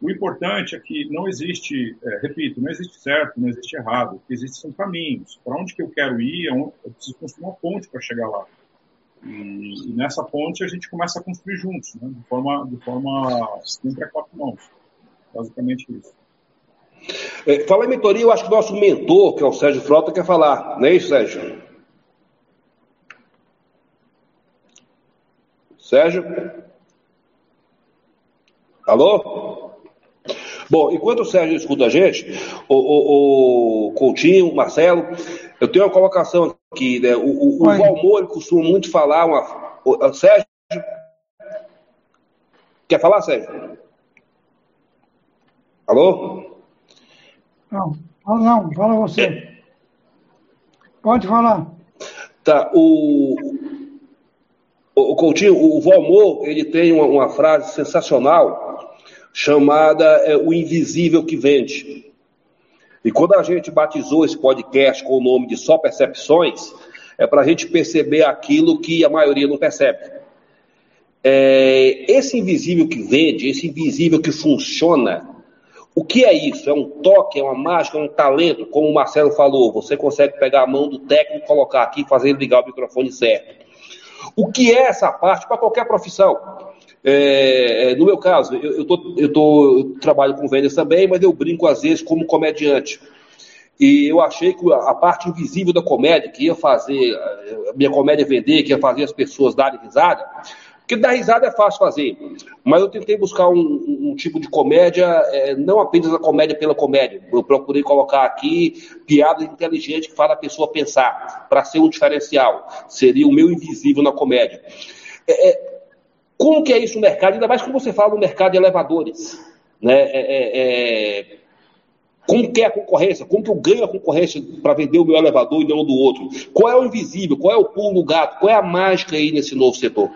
O importante é que não existe, é, repito, não existe certo, não existe errado, existem caminhos. Para onde que eu quero ir, eu preciso construir uma ponte para chegar lá. E, nessa ponte a gente começa a construir juntos, né? de forma, de forma sempre a quatro mãos. Basicamente isso. É, fala em mentoria, eu acho que o nosso mentor, que é o Sérgio Frota, quer falar. Não é isso, Sérgio? Sérgio? Alô? Bom, enquanto o Sérgio escuta a gente, o, o, o Coutinho, o Marcelo, eu tenho uma colocação aqui. Né? O, o, o Valmor costuma muito falar. Uma, o, Sérgio? Quer falar, Sérgio? Alô? Não, não, fala você. Pode falar. Tá, o, o Coutinho, o Valmor, ele tem uma, uma frase sensacional chamada é, O Invisível que Vende. E quando a gente batizou esse podcast com o nome de Só Percepções, é para a gente perceber aquilo que a maioria não percebe. É, esse invisível que vende, esse invisível que funciona, o que é isso? É um toque, é uma mágica, é um talento, como o Marcelo falou, você consegue pegar a mão do técnico, colocar aqui fazer ligar o microfone certo. O que é essa parte para qualquer profissão? É, é, no meu caso, eu, eu, tô, eu, tô, eu trabalho com vendas também, mas eu brinco às vezes como comediante. E eu achei que a parte invisível da comédia, que ia fazer minha comédia vender, que ia fazer as pessoas darem risada, porque dar risada é fácil fazer, mas eu tentei buscar um, um tipo de comédia, é, não apenas a comédia pela comédia. Eu procurei colocar aqui piadas inteligentes que fazem a pessoa pensar, para ser um diferencial. Seria o meu invisível na comédia. É, é, como que é isso no mercado? Ainda mais como você fala no mercado de elevadores. Né? É, é, é como que é a concorrência? Como que eu ganho a concorrência para vender o meu elevador e não do outro? Qual é o invisível? Qual é o pulo do gato? Qual é a mágica aí nesse novo setor?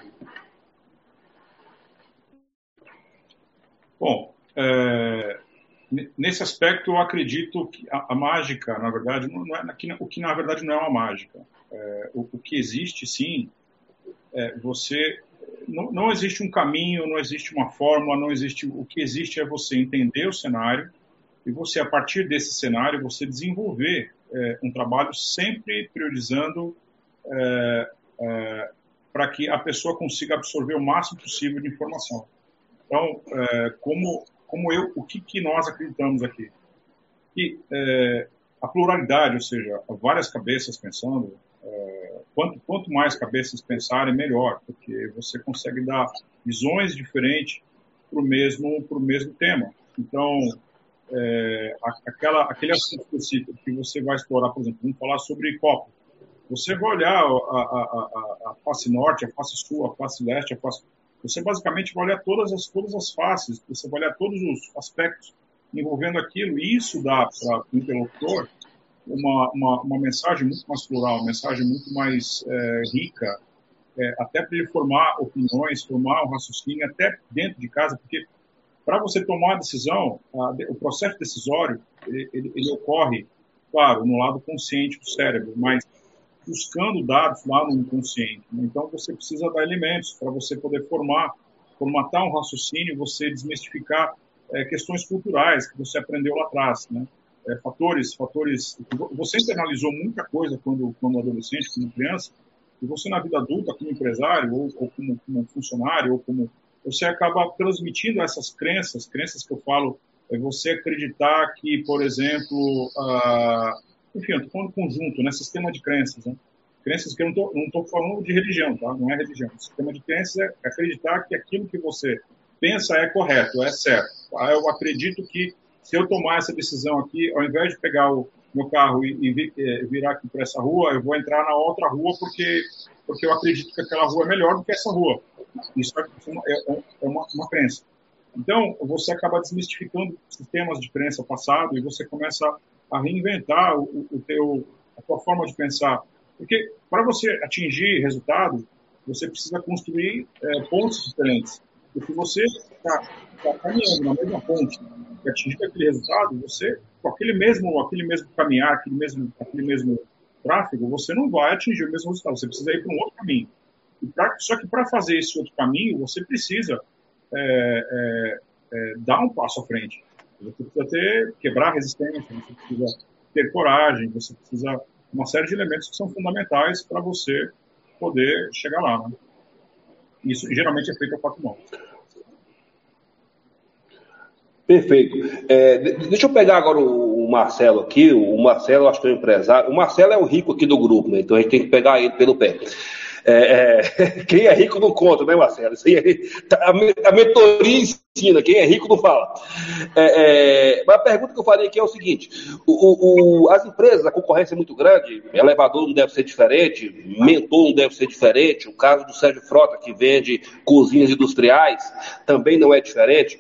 Bom, é, nesse aspecto eu acredito que a, a mágica, na verdade, não, é, o que na verdade não é uma mágica. É, o, o, que existe, sim, é você não, não existe um caminho, não existe uma fórmula, não existe. O que existe é você entender o cenário e você, a partir desse cenário, você desenvolver é, um trabalho sempre priorizando é, é, para que a pessoa consiga absorver o máximo possível de informação. Então, é, como, como eu, o que, que nós acreditamos aqui? Que é, a pluralidade, ou seja, várias cabeças pensando, é, quanto, quanto mais cabeças pensarem, melhor, porque você consegue dar visões diferentes para o mesmo, mesmo tema. Então, é, aquela, aquele assunto específico que você vai explorar, por exemplo, vamos falar sobre copo. Você vai olhar a, a, a, a, face norte, a face sul, a face leste, a face... Você basicamente vai olhar todas as, todas as faces, você vai olhar todos os aspectos envolvendo aquilo, e isso dá para o interlocutor uma, uma, uma, mensagem muito mais plural, uma mensagem muito mais é, rica, é, até para ele formar opiniões, formar um raciocínio, até dentro de casa, porque para você tomar a decisão, a, o processo decisório, ele, ele, ele, ocorre, claro, no lado consciente do cérebro, mas buscando dados lá no inconsciente. Então, você precisa dar elementos para você poder formar, formatar um raciocínio, você desmistificar é, questões culturais que você aprendeu lá atrás, né? É, fatores, fatores. Você internalizou muita coisa quando, quando adolescente, como criança, e você na vida adulta, como empresário ou, ou como, como, funcionário ou como você acaba transmitindo essas crenças, crenças que eu falo, é você acreditar que, por exemplo, ah, enfim, eu estou falando conjunto, né, sistema de crenças, né? Crenças que eu não estou falando de religião, tá? Não é religião. O sistema de crenças é acreditar que aquilo que você pensa é correto, é certo. Tá? Eu acredito que se eu tomar essa decisão aqui, ao invés de pegar o meu carro e, e é, virar aqui para essa rua, eu vou entrar na outra rua porque porque eu acredito que aquela rua é melhor do que essa rua. Isso é uma, é, é uma, uma crença. Então, você acaba desmistificando sistemas de crença passado e você começa a reinventar o, o teu, a tua forma de pensar. Porque para você atingir resultado, você precisa construir é, pontos diferentes. Porque você está tá caminhando na mesma ponte para atingir aquele resultado, você, com aquele mesmo, aquele mesmo caminhar, aquele mesmo, aquele mesmo tráfego, você não vai atingir o mesmo resultado. Você precisa ir para um outro caminho. Pra, só que para fazer esse outro caminho, você precisa é, é, é, dar um passo à frente. Você precisa ter, quebrar resistência, você precisa ter coragem, você precisa uma série de elementos que são fundamentais para você poder chegar lá. Né? Isso geralmente é feito a quatro mãos. Perfeito. É, deixa eu pegar agora o, Marcelo aqui. O Marcelo, acho que é um empresário. O Marcelo é o rico aqui do grupo, né? Então a gente tem que pegar ele pelo pé. É, é, quem é rico não conta, né, Marcelo? É, a, a mentoria ensina, quem é rico não fala. É, é, mas a pergunta que eu faria aqui é o seguinte: o, o, as empresas, a concorrência é muito grande, elevador não deve ser diferente, mentor não deve ser diferente, o caso do Sérgio Frota, que vende cozinhas industriais, também não é diferente.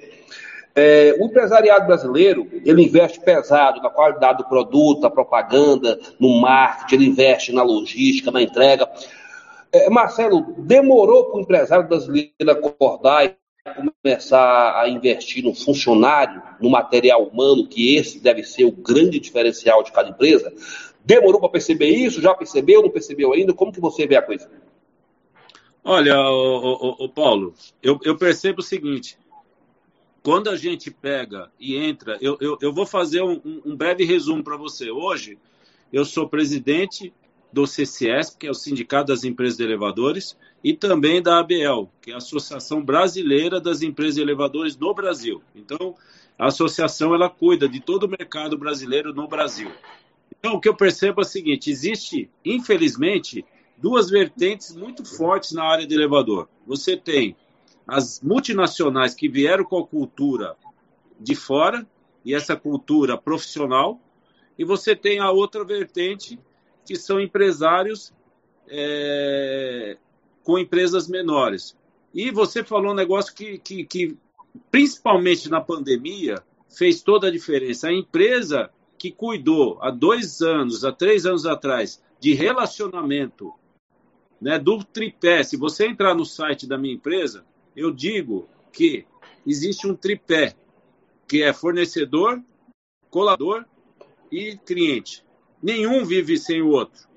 É, o empresariado brasileiro, ele investe pesado na qualidade do produto, na propaganda, no marketing, ele investe na logística, na entrega. É, Marcelo, demorou para o empresário brasileiro acordar e começar a investir no funcionário, no material humano, que esse deve ser o grande diferencial de cada empresa? Demorou para perceber isso? Já percebeu? Não percebeu ainda? Como que você vê a coisa? Olha, o, Paulo, eu, eu percebo o seguinte: quando a gente pega e entra, eu, eu, eu vou fazer um, um breve resumo para você. Hoje, eu sou presidente do CCS, que é o Sindicato das Empresas de Elevadores, e também da ABL, que é a Associação Brasileira das Empresas de Elevadores no Brasil. Então, a associação ela cuida de todo o mercado brasileiro no Brasil. Então, o que eu percebo é o seguinte: existe, infelizmente, duas vertentes muito fortes na área de elevador. Você tem as multinacionais que vieram com a cultura de fora, e essa cultura profissional, e você tem a outra vertente, que são empresários é, com empresas menores. E você falou um negócio que, que, que, principalmente na pandemia, fez toda a diferença. A empresa que cuidou há dois anos, há três anos atrás, de relacionamento, né, do tripé. Se você entrar no site da minha empresa, eu digo que existe um tripé, que é fornecedor, colador e cliente. Nenhum vive sem o outro.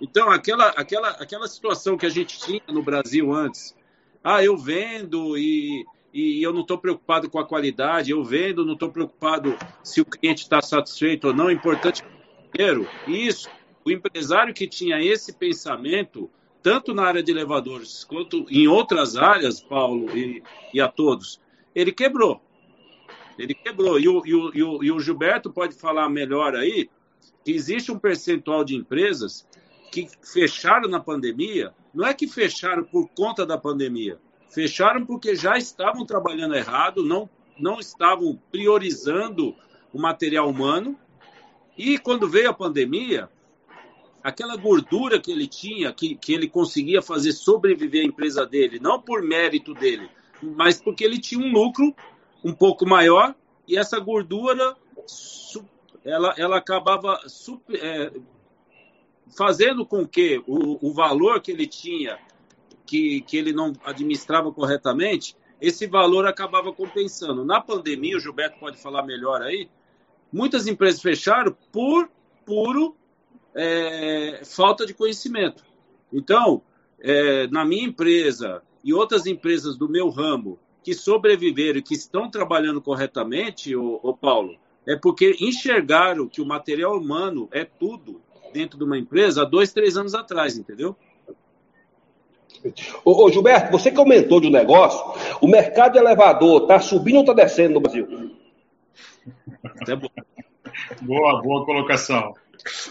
Então, aquela, aquela, aquela situação que a gente tinha no Brasil antes, Ah, eu vendo e, e eu não estou preocupado com a qualidade, eu vendo, não estou preocupado se o cliente está satisfeito ou não, o importante é dinheiro. Isso, o empresário que tinha esse pensamento, tanto na área de elevadores quanto em outras áreas, Paulo e, e a todos, ele quebrou. Ele quebrou. E, o, e, o, e o Gilberto pode falar melhor aí que existe um percentual de empresas que fecharam na pandemia, não é que fecharam por conta da pandemia, fecharam porque já estavam trabalhando errado, não, não estavam priorizando o material humano, e quando veio a pandemia, aquela gordura que ele tinha, que, que ele conseguia fazer sobreviver a empresa dele, não por mérito dele, mas porque ele tinha um lucro um pouco maior e essa gordura ela, ela acabava super, é, fazendo com que o, o valor que ele tinha, que, que ele não administrava corretamente, esse valor acabava compensando. Na pandemia, o Gilberto pode falar melhor aí, muitas empresas fecharam por puro é, falta de conhecimento. Então, é, na minha empresa e outras empresas do meu ramo que sobreviveram e que estão trabalhando corretamente, o, Paulo, é porque enxergaram que o material humano é tudo dentro de uma empresa há dois, três anos atrás, entendeu? Ô, ô Gilberto, você que aumentou de um negócio, o mercado de elevador está subindo ou está descendo no Brasil? É. Boa, boa colocação.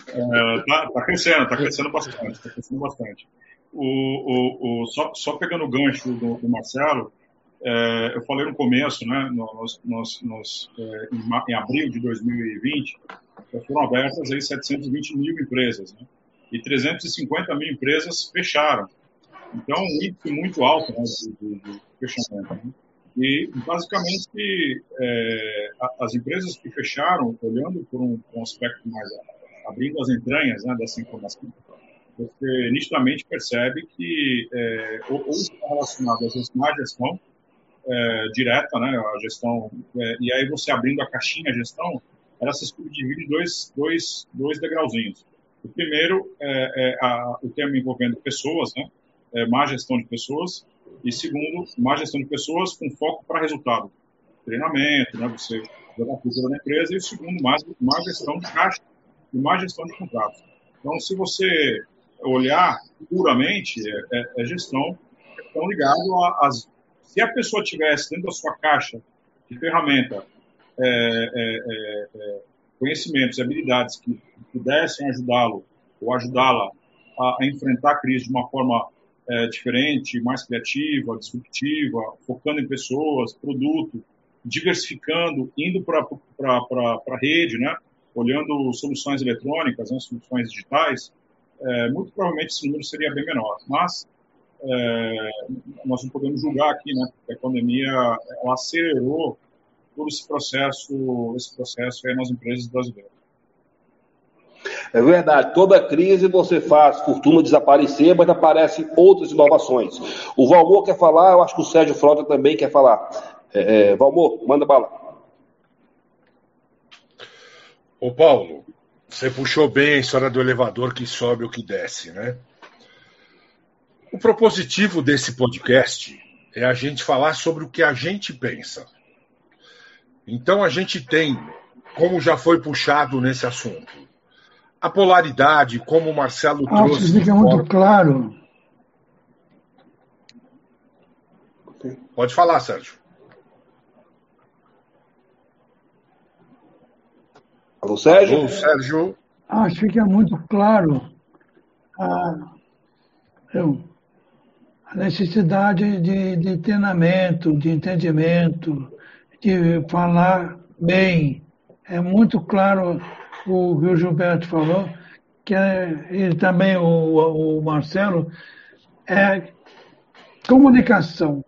É, tá, tá, crescendo, tá crescendo bastante, tá crescendo bastante. O, o, o, só, só pegando o gancho do, do Marcelo, é, eu falei no começo, né, nós, nós, nós é, em, em, abril de 2020, foram abertas aí 720 mil empresas, né, e 350 mil empresas fecharam. Então, um índice muito alto né, de, de, fechamento. Né? E, basicamente, é, as empresas que fecharam, olhando por um, um aspecto mais abrindo as entranhas né, dessa informação, você nitidamente percebe que é, ou, ou está relacionado à má gestão é, direta, né, a gestão, é, e aí você abrindo a caixinha a gestão, ela se subdivide em dois, dois, dois degrauzinhos. O primeiro é, é a, o tema envolvendo pessoas, né, é, má gestão de pessoas, e segundo, má gestão de pessoas com foco para resultado. Treinamento, né, você jogar a cultura da empresa, e o segundo, má, má gestão de caixa e má gestão de contratos. Então, se você olhar puramente, é, é, é gestão, estão ligados às se a pessoa tivesse dentro da sua caixa de ferramenta é, é, é, é conhecimentos e habilidades que pudessem ajudá-lo ou ajudá-la a, a, enfrentar a crise de uma forma é, diferente, mais criativa, disruptiva, focando em pessoas, produto, diversificando, indo para a rede, né? olhando soluções eletrônicas, né? soluções digitais, é, muito provavelmente esse número seria bem menor. Mas é, nós não podemos julgar aqui, né? Porque a pandemia ela acelerou todo esse processo, esse processo aí nas empresas brasileiras. É verdade, toda crise você faz fortuna desaparecer, mas aparecem outras inovações. O Valmor quer falar, eu acho que o Sérgio Frota também quer falar. É, é, Valmor, manda bala. Ô Paulo, você puxou bem a história do elevador que sobe ou que desce, né? O propositivo desse podcast é a gente falar sobre o que a gente pensa. Então a gente tem, como já foi puxado nesse assunto, a polaridade, como o Marcelo ah, trouxe. Fica muito claro. Pode falar, Sérgio. Alô, Sérgio? Alô, Sérgio. Acho que fica muito claro. Ah, eu, a necessidade de, de treinamento, de entendimento, de falar bem. É muito claro o que o Gilberto falou, que é, ele também, o, o Marcelo, é comunicação.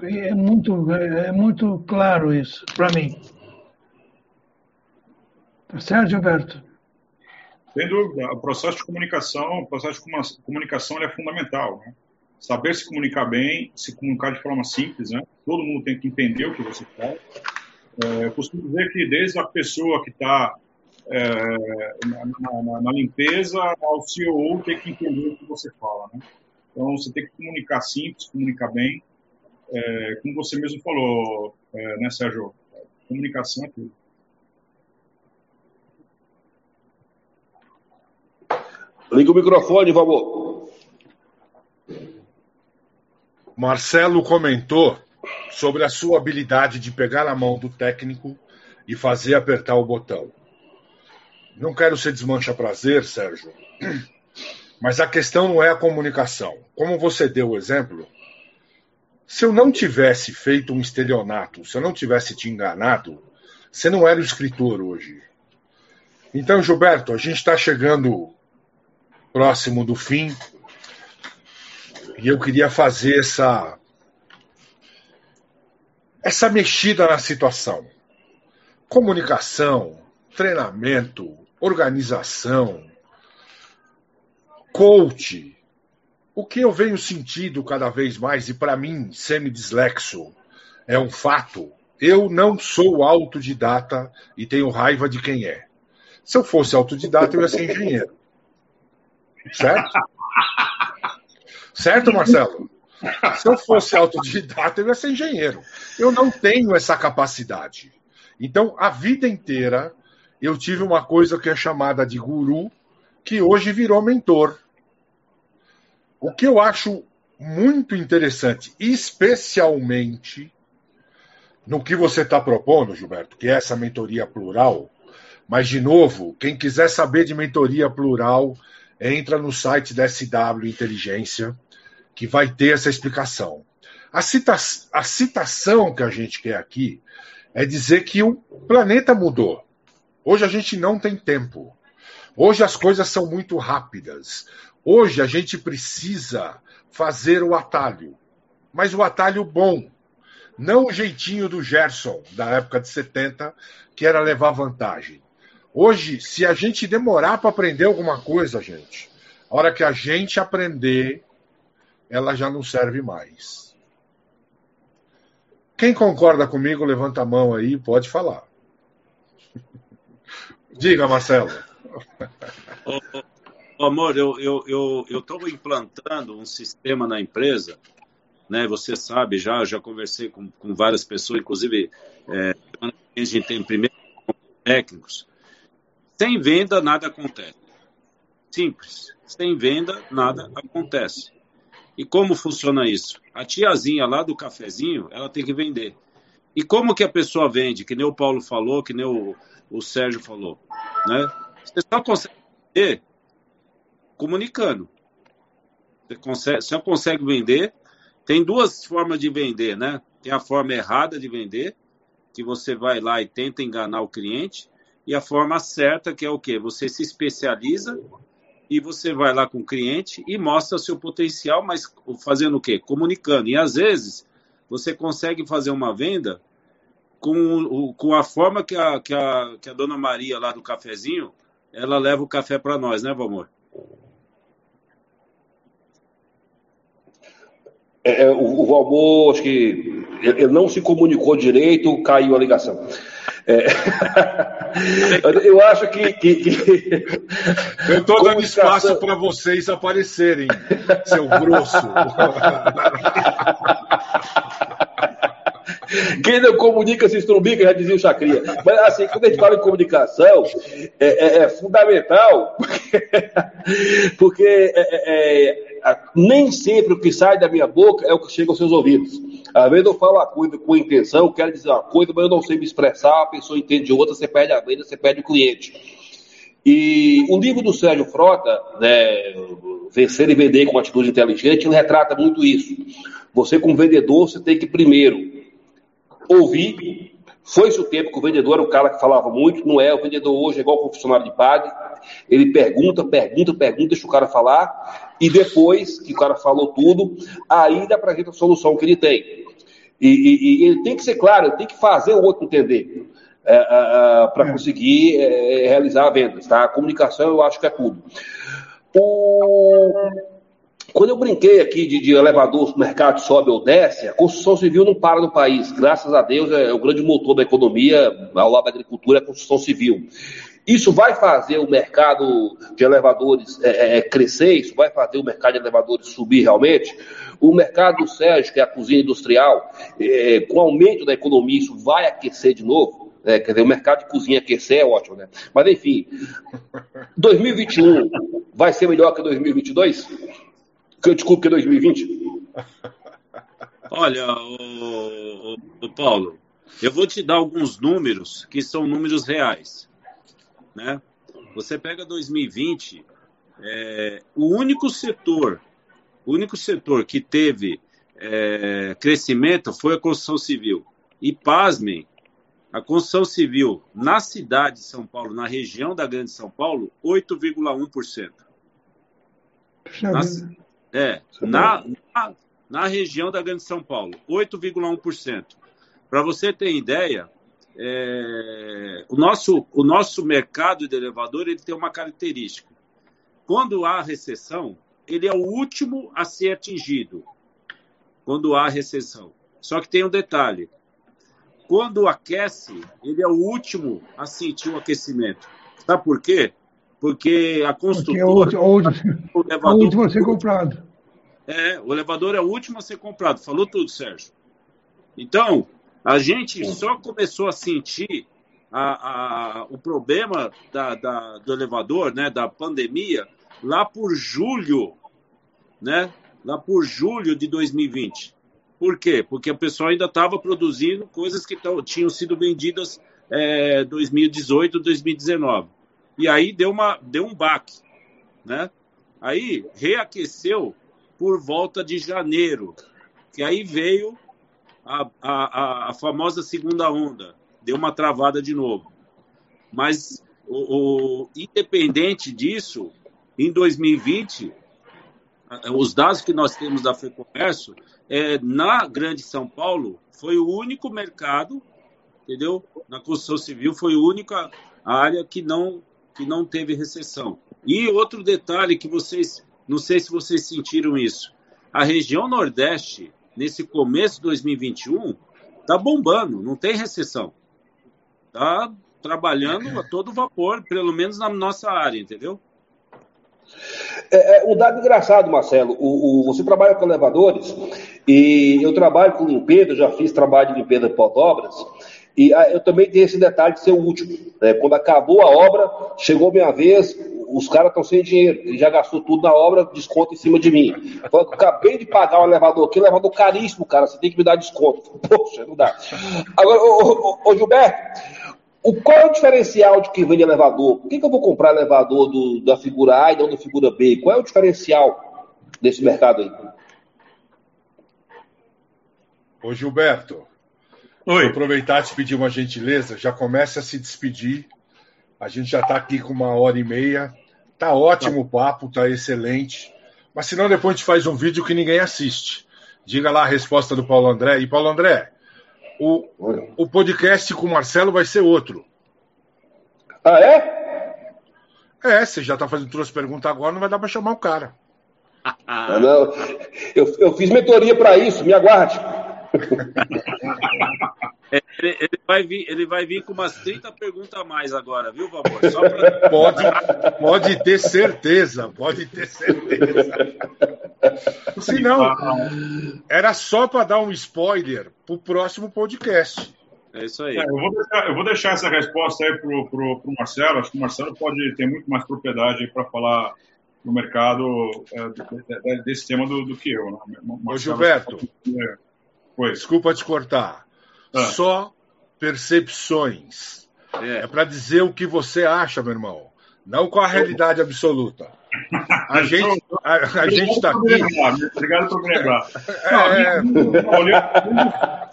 É muito, é muito claro isso para mim. Tá certo, Gilberto? Sem dúvida. O processo de comunicação, o processo de comunicação é fundamental. Né? Saber se comunicar bem, se comunicar de forma simples, né? Todo mundo tem que entender o que você fala. É, eu costumo dizer que desde a pessoa que está é, na, na, na, limpeza ao CEO tem que entender o que você fala, né? Então você tem que comunicar simples, comunicar bem, é, como você mesmo falou, é, né, Sérgio? Comunicação é tudo. Liga o microfone, por favor. Marcelo comentou sobre a sua habilidade de pegar a mão do técnico e fazer apertar o botão. Não quero ser desmancha prazer, Sérgio, mas a questão não é a comunicação. Como você deu o exemplo, se eu não tivesse feito um estelionato, se eu não tivesse te enganado, você não era o escritor hoje. Então, Gilberto, a gente está chegando próximo do fim e eu queria fazer essa essa mexida na situação. Comunicação, treinamento, organização, coach. O que eu venho sentindo cada vez mais, e para mim, semi-dislexo, é um fato. Eu não sou autodidata e tenho raiva de quem é. Se eu fosse autodidata, eu ia ser engenheiro. Certo? Certo, Marcelo? Se eu fosse autodidata, eu ia ser engenheiro. Eu não tenho essa capacidade. Então, a vida inteira, eu tive uma coisa que é chamada de guru, que hoje virou mentor. O que eu acho muito interessante, especialmente no que você está propondo, Gilberto, que é essa mentoria plural. Mas, de novo, quem quiser saber de mentoria plural, entra no site da SW Inteligência, que vai ter essa explicação. A, cita a citação que a gente quer aqui é dizer que o planeta mudou. Hoje a gente não tem tempo. Hoje as coisas são muito rápidas. Hoje a gente precisa fazer o atalho. Mas o atalho bom. Não o jeitinho do Gerson, da época de 70, que era levar vantagem. Hoje, se a gente demorar para aprender alguma coisa, gente, a hora que a gente aprender, ela já não serve mais. Quem concorda comigo, levanta a mão aí, pode falar. Diga, Marcelo. Ô, amor, eu estou eu, eu, eu implantando um sistema na empresa, né? Você sabe já, já conversei com, com várias pessoas, inclusive é, a gente tem primeiro técnicos. Sem venda, nada acontece. Simples. Sem venda, nada acontece. E como funciona isso? A tiazinha lá do cafezinho, ela tem que vender. E como que a pessoa vende? Que nem o Paulo falou, que nem o, o Sérgio falou. Né? Você só consegue vender comunicando. Você consegue, só consegue vender. Tem duas formas de vender, né? Tem a forma errada de vender, que você vai lá e tenta enganar o cliente, e a forma certa, que é o quê? Você se especializa e você vai lá com o cliente e mostra seu potencial, mas fazendo o quê? Comunicando. E às vezes você consegue fazer uma venda com, com a forma que a, que, a, que a dona Maria lá do cafezinho, ela leva o café para nós, né, Valmor? É, é, o, o Valmor, acho que ele não se comunicou direito, caiu a ligação. É... eu acho que. que, que... Eu estou dando espaço para vocês aparecerem, seu grosso. Quem não comunica se estrumbica, já dizia o Chacria. Mas, assim, quando a gente fala em comunicação, é, é, é fundamental, porque, porque é, é nem sempre o que sai da minha boca é o que chega aos seus ouvidos. Às vezes eu falo uma coisa com intenção, quero dizer uma coisa, mas eu não sei me expressar, a pessoa entende outra, você perde a venda, você perde o cliente. E o livro do Sérgio Frota, né, Vencer e Vender com Atitude Inteligente, ele retrata muito isso. Você, como vendedor, você tem que primeiro ouvir. Foi-se o tempo que o vendedor era o cara que falava muito, não é? O vendedor hoje é igual o funcionário de PAG, ele pergunta, pergunta, pergunta, deixa o cara falar, e depois que o cara falou tudo, aí dá para gente a solução que ele tem. E, e, e, ele tem que ser claro, ele tem que fazer o outro entender. É, é, é para é. conseguir é, realizar a venda. Tá? A comunicação eu acho que é tudo. O... Quando eu brinquei aqui de, de elevador, o mercado sobe ou desce, a construção civil não para no país. Graças a Deus é o grande motor da economia, ao lado da agricultura, é a construção civil. Isso vai fazer o mercado de elevadores é, é, é, crescer? Isso vai fazer o mercado de elevadores subir realmente? O mercado do Sérgio, que é a cozinha industrial, é, com o aumento da economia, isso vai aquecer de novo. É, quer dizer, o mercado de cozinha aquecer é ótimo, né? Mas, enfim, 2021 vai ser melhor que 2022? Que eu desculpe que 2020? Olha, o, o, o Paulo, eu vou te dar alguns números que são números reais, né? Você pega 2020, é, o único setor, o único setor que teve é, crescimento foi a construção civil. E pasmem, a construção civil na cidade de São Paulo, na região da Grande São Paulo, 8,1%. Na, é, na, na, na região da Grande São Paulo, 8,1%. Para você ter ideia, é, o, nosso, o nosso mercado de elevador ele tem uma característica. Quando há recessão, ele é o último a ser atingido. Quando há recessão. Só que tem um detalhe: quando aquece, ele é o último a sentir o aquecimento. Sabe por quê? Porque a construtora. Porque é o, o, o, elevador, o último a ser comprado. É, o elevador é o último a ser comprado. Falou tudo, Sérgio. Então, a gente só começou a sentir a, a, o problema da, da, do elevador, né, da pandemia, lá por julho, né? Lá por julho de 2020. Por quê? Porque o pessoal ainda estava produzindo coisas que tinham sido vendidas é, 2018, 2019. E aí deu, uma, deu um baque, né? Aí reaqueceu por volta de janeiro, que aí veio a, a, a famosa segunda onda, deu uma travada de novo. Mas, o, o, independente disso, em 2020, os dados que nós temos da FEComércio é, na Grande São Paulo, foi o único mercado, entendeu? Na construção civil foi a única área que não, que não teve recessão. E outro detalhe que vocês, não sei se vocês sentiram isso, a região Nordeste, nesse começo de 2021, está bombando, não tem recessão. Está trabalhando a todo vapor, pelo menos na nossa área, entendeu? É, é, um dado engraçado, Marcelo. O, o, você trabalha com elevadores e eu trabalho com limpeza, já fiz trabalho de limpeza pós-obras. E ah, eu também tenho esse detalhe de ser o último. Né? Quando acabou a obra, chegou minha vez, os caras estão sem dinheiro. Ele já gastou tudo na obra, desconto em cima de mim. Eu acabei de pagar um elevador aqui, um elevador caríssimo, cara. Você tem que me dar desconto. Poxa, não dá. Agora, ô, ô, ô Gilberto, o, qual é o diferencial de quem vende elevador? Por que, que eu vou comprar elevador do, da figura A e não da figura B? Qual é o diferencial desse mercado aí? Ô Gilberto, Oi. vou aproveitar e te pedir uma gentileza, já comece a se despedir. A gente já está aqui com uma hora e meia. Tá ótimo o papo, tá excelente. Mas senão depois a gente faz um vídeo que ninguém assiste. Diga lá a resposta do Paulo André. E Paulo André, o, o podcast com o Marcelo vai ser outro. Ah, é? É, você já está fazendo duas perguntas agora, não vai dar para chamar o cara. Ah, não. Eu, eu fiz mentoria para isso, me aguarde. Ele, ele, vai vir, ele vai vir com umas 30 perguntas a mais agora, viu, Valmor? Pra... Pode, pode ter certeza, pode ter certeza. Se não, era só para dar um spoiler para o próximo podcast. É isso aí. É, eu, vou deixar, eu, vou deixar, essa resposta aí para o Marcelo. Acho que o Marcelo pode ter muito mais propriedade para falar no mercado é, desse tema do, do que eu. Né? Ô, Gilberto, pode... desculpa te cortar. Ah. Só percepções. É, é para dizer o que você acha, meu irmão. Não com a realidade absoluta. A gente a, a gente está aqui. Obrigado por me lembrar. É...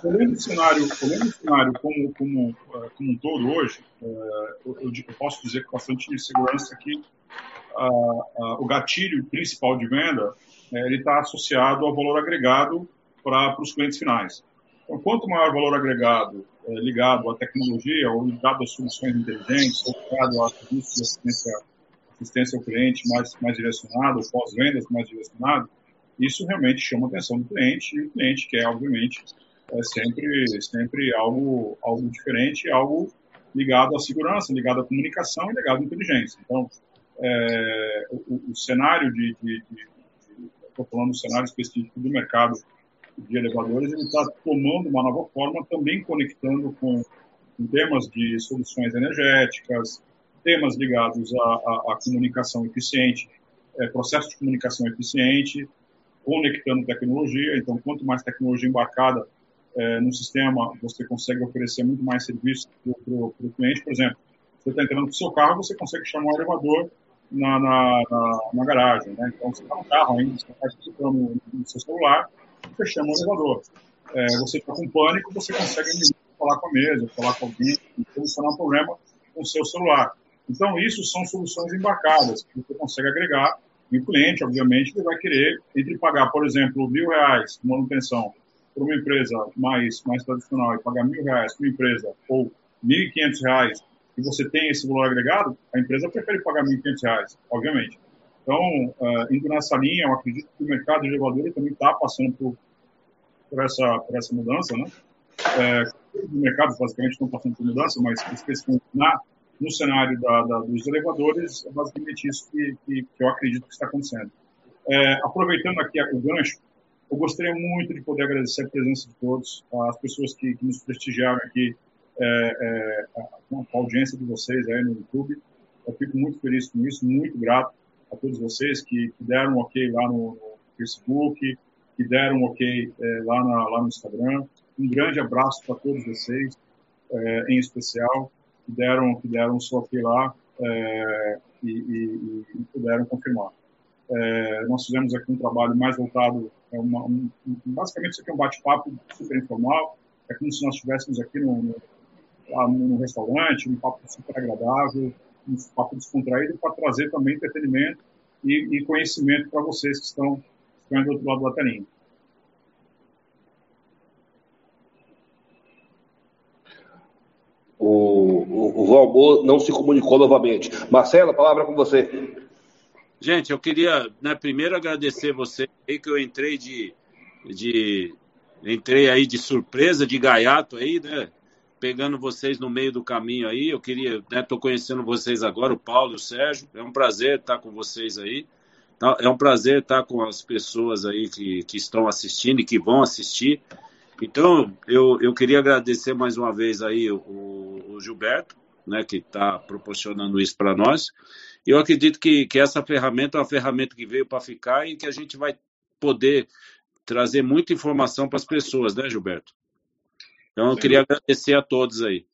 Olhando o cenário, olhando o cenário como, como, como um todo hoje, é, eu, eu posso dizer com bastante segurança que o gatilho principal de venda é, ele está associado ao valor agregado para os clientes finais. Então, quanto maior o valor agregado é, ligado à tecnologia, ou ligado às soluções inteligentes, ou ligado a serviços de assistência, assistência ao cliente mais, mais direcionado, ou pós-vendas mais direcionado, isso realmente chama a atenção do cliente, e o cliente quer, obviamente, é sempre, sempre algo, algo diferente, algo ligado à segurança, ligado à comunicação e ligado à inteligência. Então, é, o, o, cenário de, de, de, estou falando do cenário específico do mercado de elevadores, ele está tomando uma nova forma, também conectando com, com temas de soluções energéticas, temas ligados à, comunicação eficiente, é, processo de comunicação eficiente, conectando tecnologia. Então, quanto mais tecnologia embarcada é, no sistema, você consegue oferecer muito mais serviço para o cliente. Por exemplo, você está entrando com o seu carro, você consegue chamar o elevador na, na, na, na garagem. Né? Então, você está no carro ainda, você está no, no seu celular, você chama o elevador. É, você está com pânico, você consegue falar com a mesa, falar com alguém, solucionar um problema com o seu celular. Então, isso são soluções embarcadas, que você consegue agregar. E o cliente, obviamente, ele vai querer, entre pagar, por exemplo, mil reais de manutenção para uma empresa mais, mais tradicional e pagar mil reais para uma empresa, ou mil e quinhentos reais, e você tem esse valor agregado, a empresa prefere pagar mil e quinhentos reais, obviamente. Então, uh, indo nessa linha, eu acredito que o mercado de elevadores também está passando por, por, essa, por essa mudança, né? É, os mercados basicamente estão passando por mudança, mas especificamente na, no cenário da, da, dos elevadores, é basicamente isso que, que, que eu acredito que está acontecendo. É, aproveitando aqui o gancho, eu gostaria muito de poder agradecer a presença de todos, as pessoas que, que nos prestigiaram aqui, é, é, a, a audiência de vocês aí no YouTube. Eu fico muito feliz com isso, muito grato a todos vocês que, que deram um ok lá no, no, Facebook, que deram um ok é, lá, na, lá no Instagram. Um grande abraço para todos vocês, é, em especial, que deram, que deram um seu ok lá é, e, e, e, puderam confirmar. É, nós fizemos aqui um trabalho mais voltado, uma, um, basicamente isso aqui é um bate-papo super informal, é como se nós estivéssemos aqui no, no, no restaurante, um papo super agradável, um papo descontraído para trazer também entretenimento e, e conhecimento para vocês que estão, estão do outro lado da telinha. O, o Valmor não se comunicou novamente. Marcelo, a palavra é com você. Gente, eu queria né, primeiro agradecer você aí que eu entrei de, de entrei aí de surpresa, de gaiato aí, né? Pegando vocês no meio do caminho aí. Eu queria, né, tô conhecendo vocês agora, o Paulo o Sérgio. É um prazer estar com vocês aí. Tá, é um prazer estar com as pessoas aí que, que estão assistindo e que vão assistir. Então, eu, eu queria agradecer mais uma vez aí o, o Gilberto, né, que está proporcionando isso para nós. Eu acredito que, que essa ferramenta é uma ferramenta que veio para ficar e que a gente vai poder trazer muita informação para as pessoas, né, Gilberto? Então, eu queria agradecer a todos aí.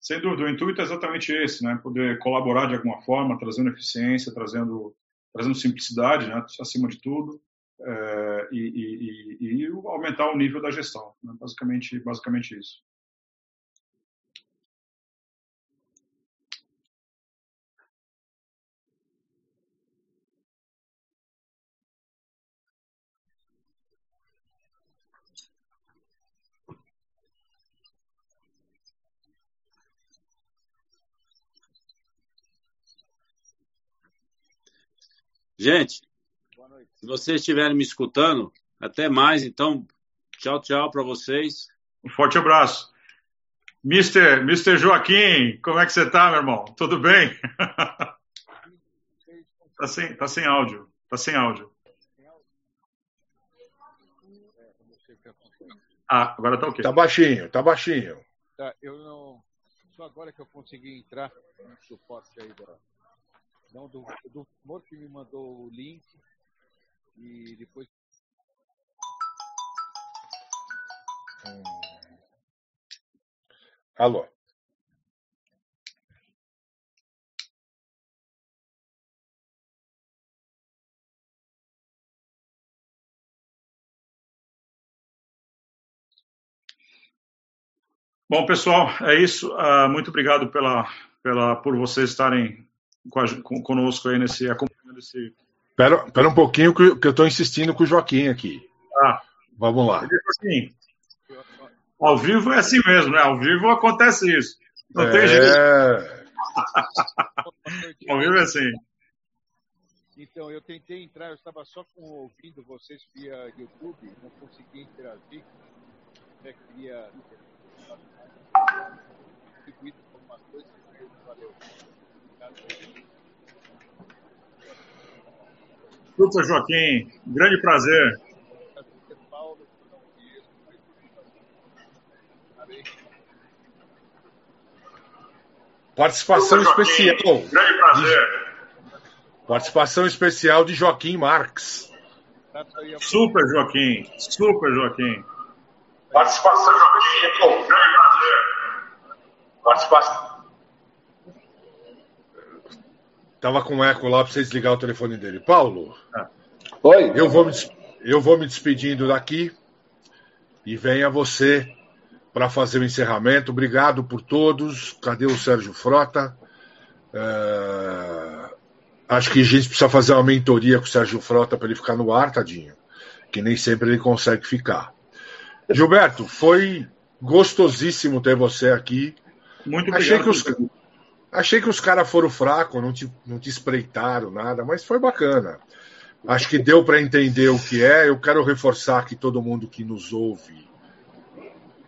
Sem dúvida, o intuito é exatamente esse, né? Poder colaborar de alguma forma, trazendo eficiência, trazendo, trazendo simplicidade, né? acima de tudo, é, e, e, e, aumentar o nível da gestão. Né? Basicamente, basicamente isso. Gente, se vocês estiverem me escutando, até mais. Então, tchau, tchau para vocês. Um forte abraço. Mister, Mister Joaquim, como é que você está, meu irmão? Tudo bem? tá, sem, tá sem áudio. Tá sem áudio. Ah, agora tá ok. Tá baixinho, tá baixinho. Tá, eu não. Só agora que eu consegui entrar no suporte aí da, não, do, do Mor que me mandou o link e depois. Hum. Alô. Bom, pessoal, é isso. Uh, muito obrigado pela, pela, por vocês estarem com, conosco aí nesse acompanhando esse. Espera, espera um pouquinho que, que eu estou insistindo com o Joaquim aqui. Ah, vamos lá. Joaquim, ao vivo é assim mesmo, né? Ao vivo acontece isso. Não é... tem jeito. ao vivo é assim. Então, eu tentei entrar, eu estava só com, ouvindo vocês via YouTube, não consegui interagir. Eu queria contribuir com alguma coisa, valeu. Super Joaquim, grande prazer. Participação Super especial. Joaquim, grande prazer. Participação especial de Joaquim Marques. Super Joaquim, Super Joaquim. Participação Joaquim, grande prazer. Participação. Tava com eco lá para você desligar o telefone dele. Paulo, Oi. eu vou me, eu vou me despedindo daqui e venha você para fazer o encerramento. Obrigado por todos. Cadê o Sérgio Frota? É, Acho que a gente precisa fazer uma mentoria com o Sérgio Frota para ele ficar no ar, tadinho. Que nem sempre ele consegue ficar. Gilberto, foi gostosíssimo ter você aqui. Muito Achei obrigado. que os, achei que os caras foram fracos, não te, não te espreitaram nada, mas foi bacana. Acho que deu para entender o que é. Eu quero reforçar que todo mundo que nos ouve,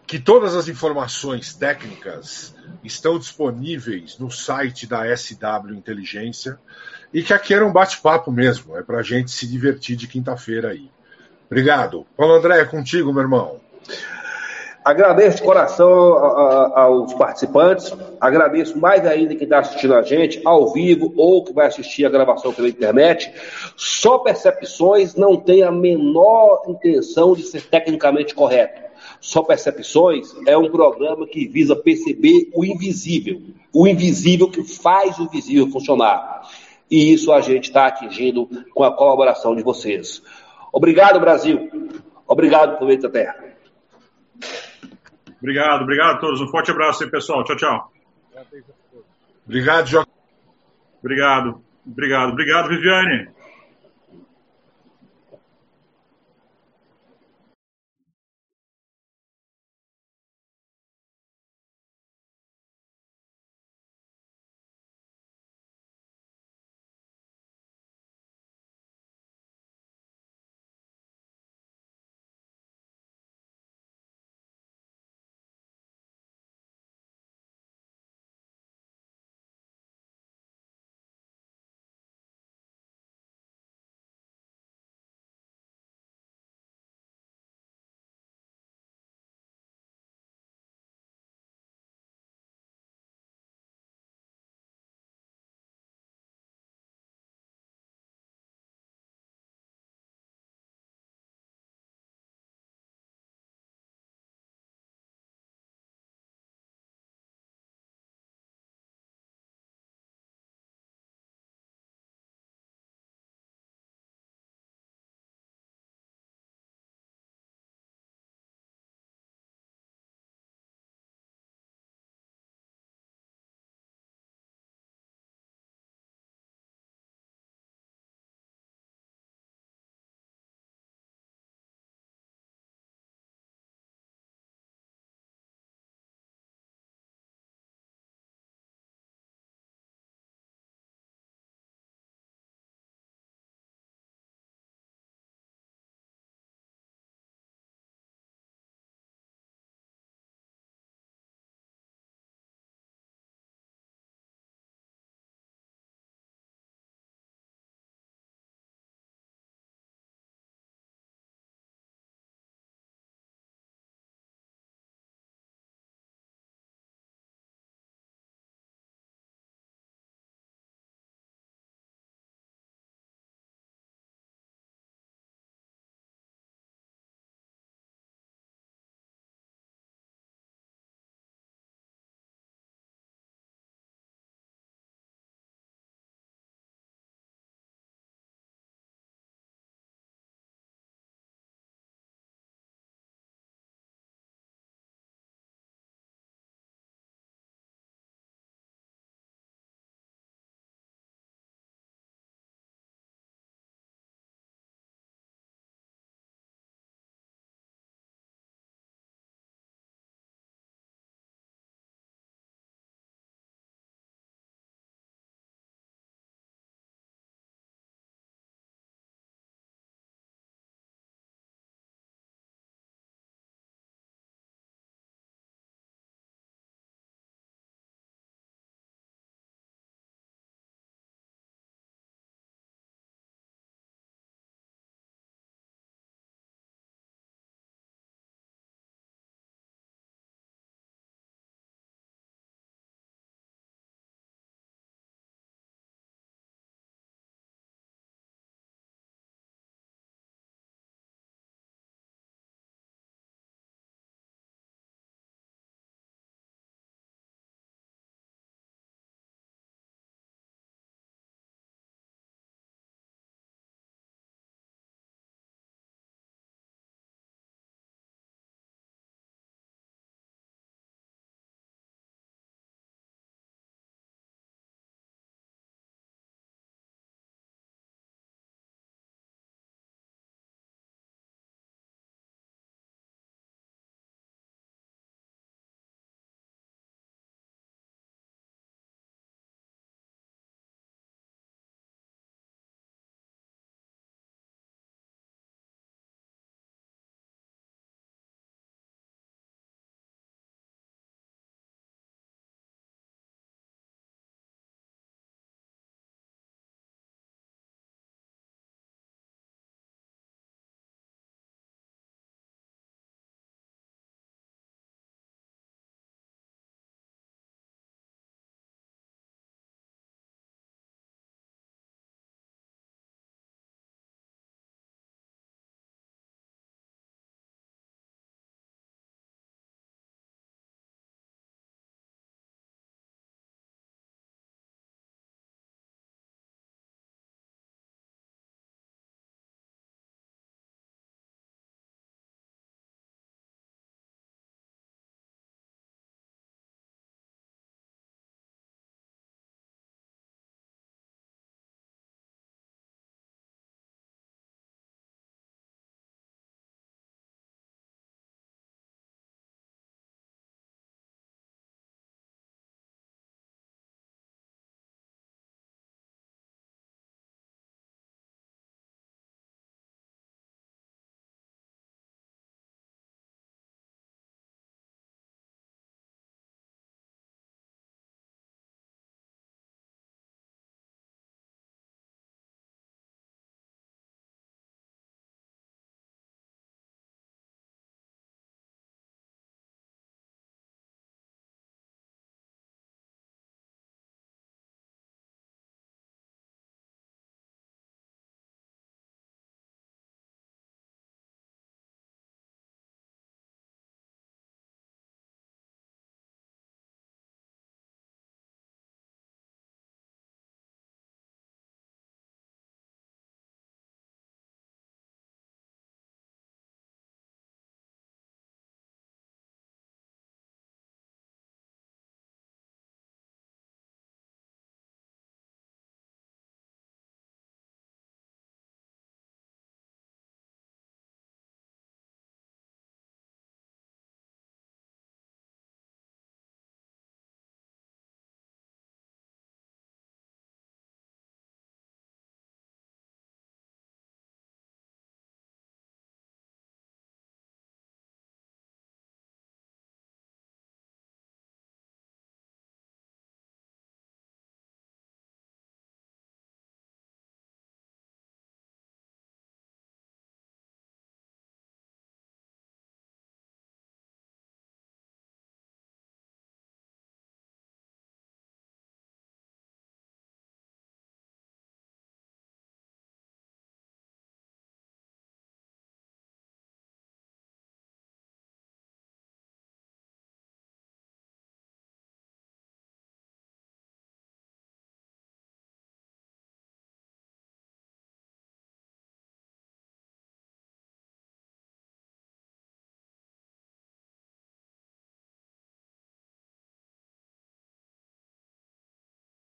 que todas as informações técnicas estão disponíveis no site da SW Inteligência e que aqui era um bate-papo mesmo, é para a gente se divertir de quinta-feira aí. Obrigado. Paulo André, é contigo, meu irmão. Agradeço de coração aos participantes, agradeço mais ainda quem está assistindo a gente ao vivo ou que vai assistir a gravação pela internet. Só Percepções não tem a menor intenção de ser tecnicamente correto. Só Percepções é um programa que visa perceber o invisível, o invisível que faz o visível funcionar. E isso a gente está atingindo com a colaboração de vocês. Obrigado, Brasil. Obrigado, planeta Terra. Obrigado, obrigado a todos. Um forte abraço aí, pessoal. Tchau, tchau. Obrigado, Joaquim. Obrigado, obrigado, obrigado, Viviane.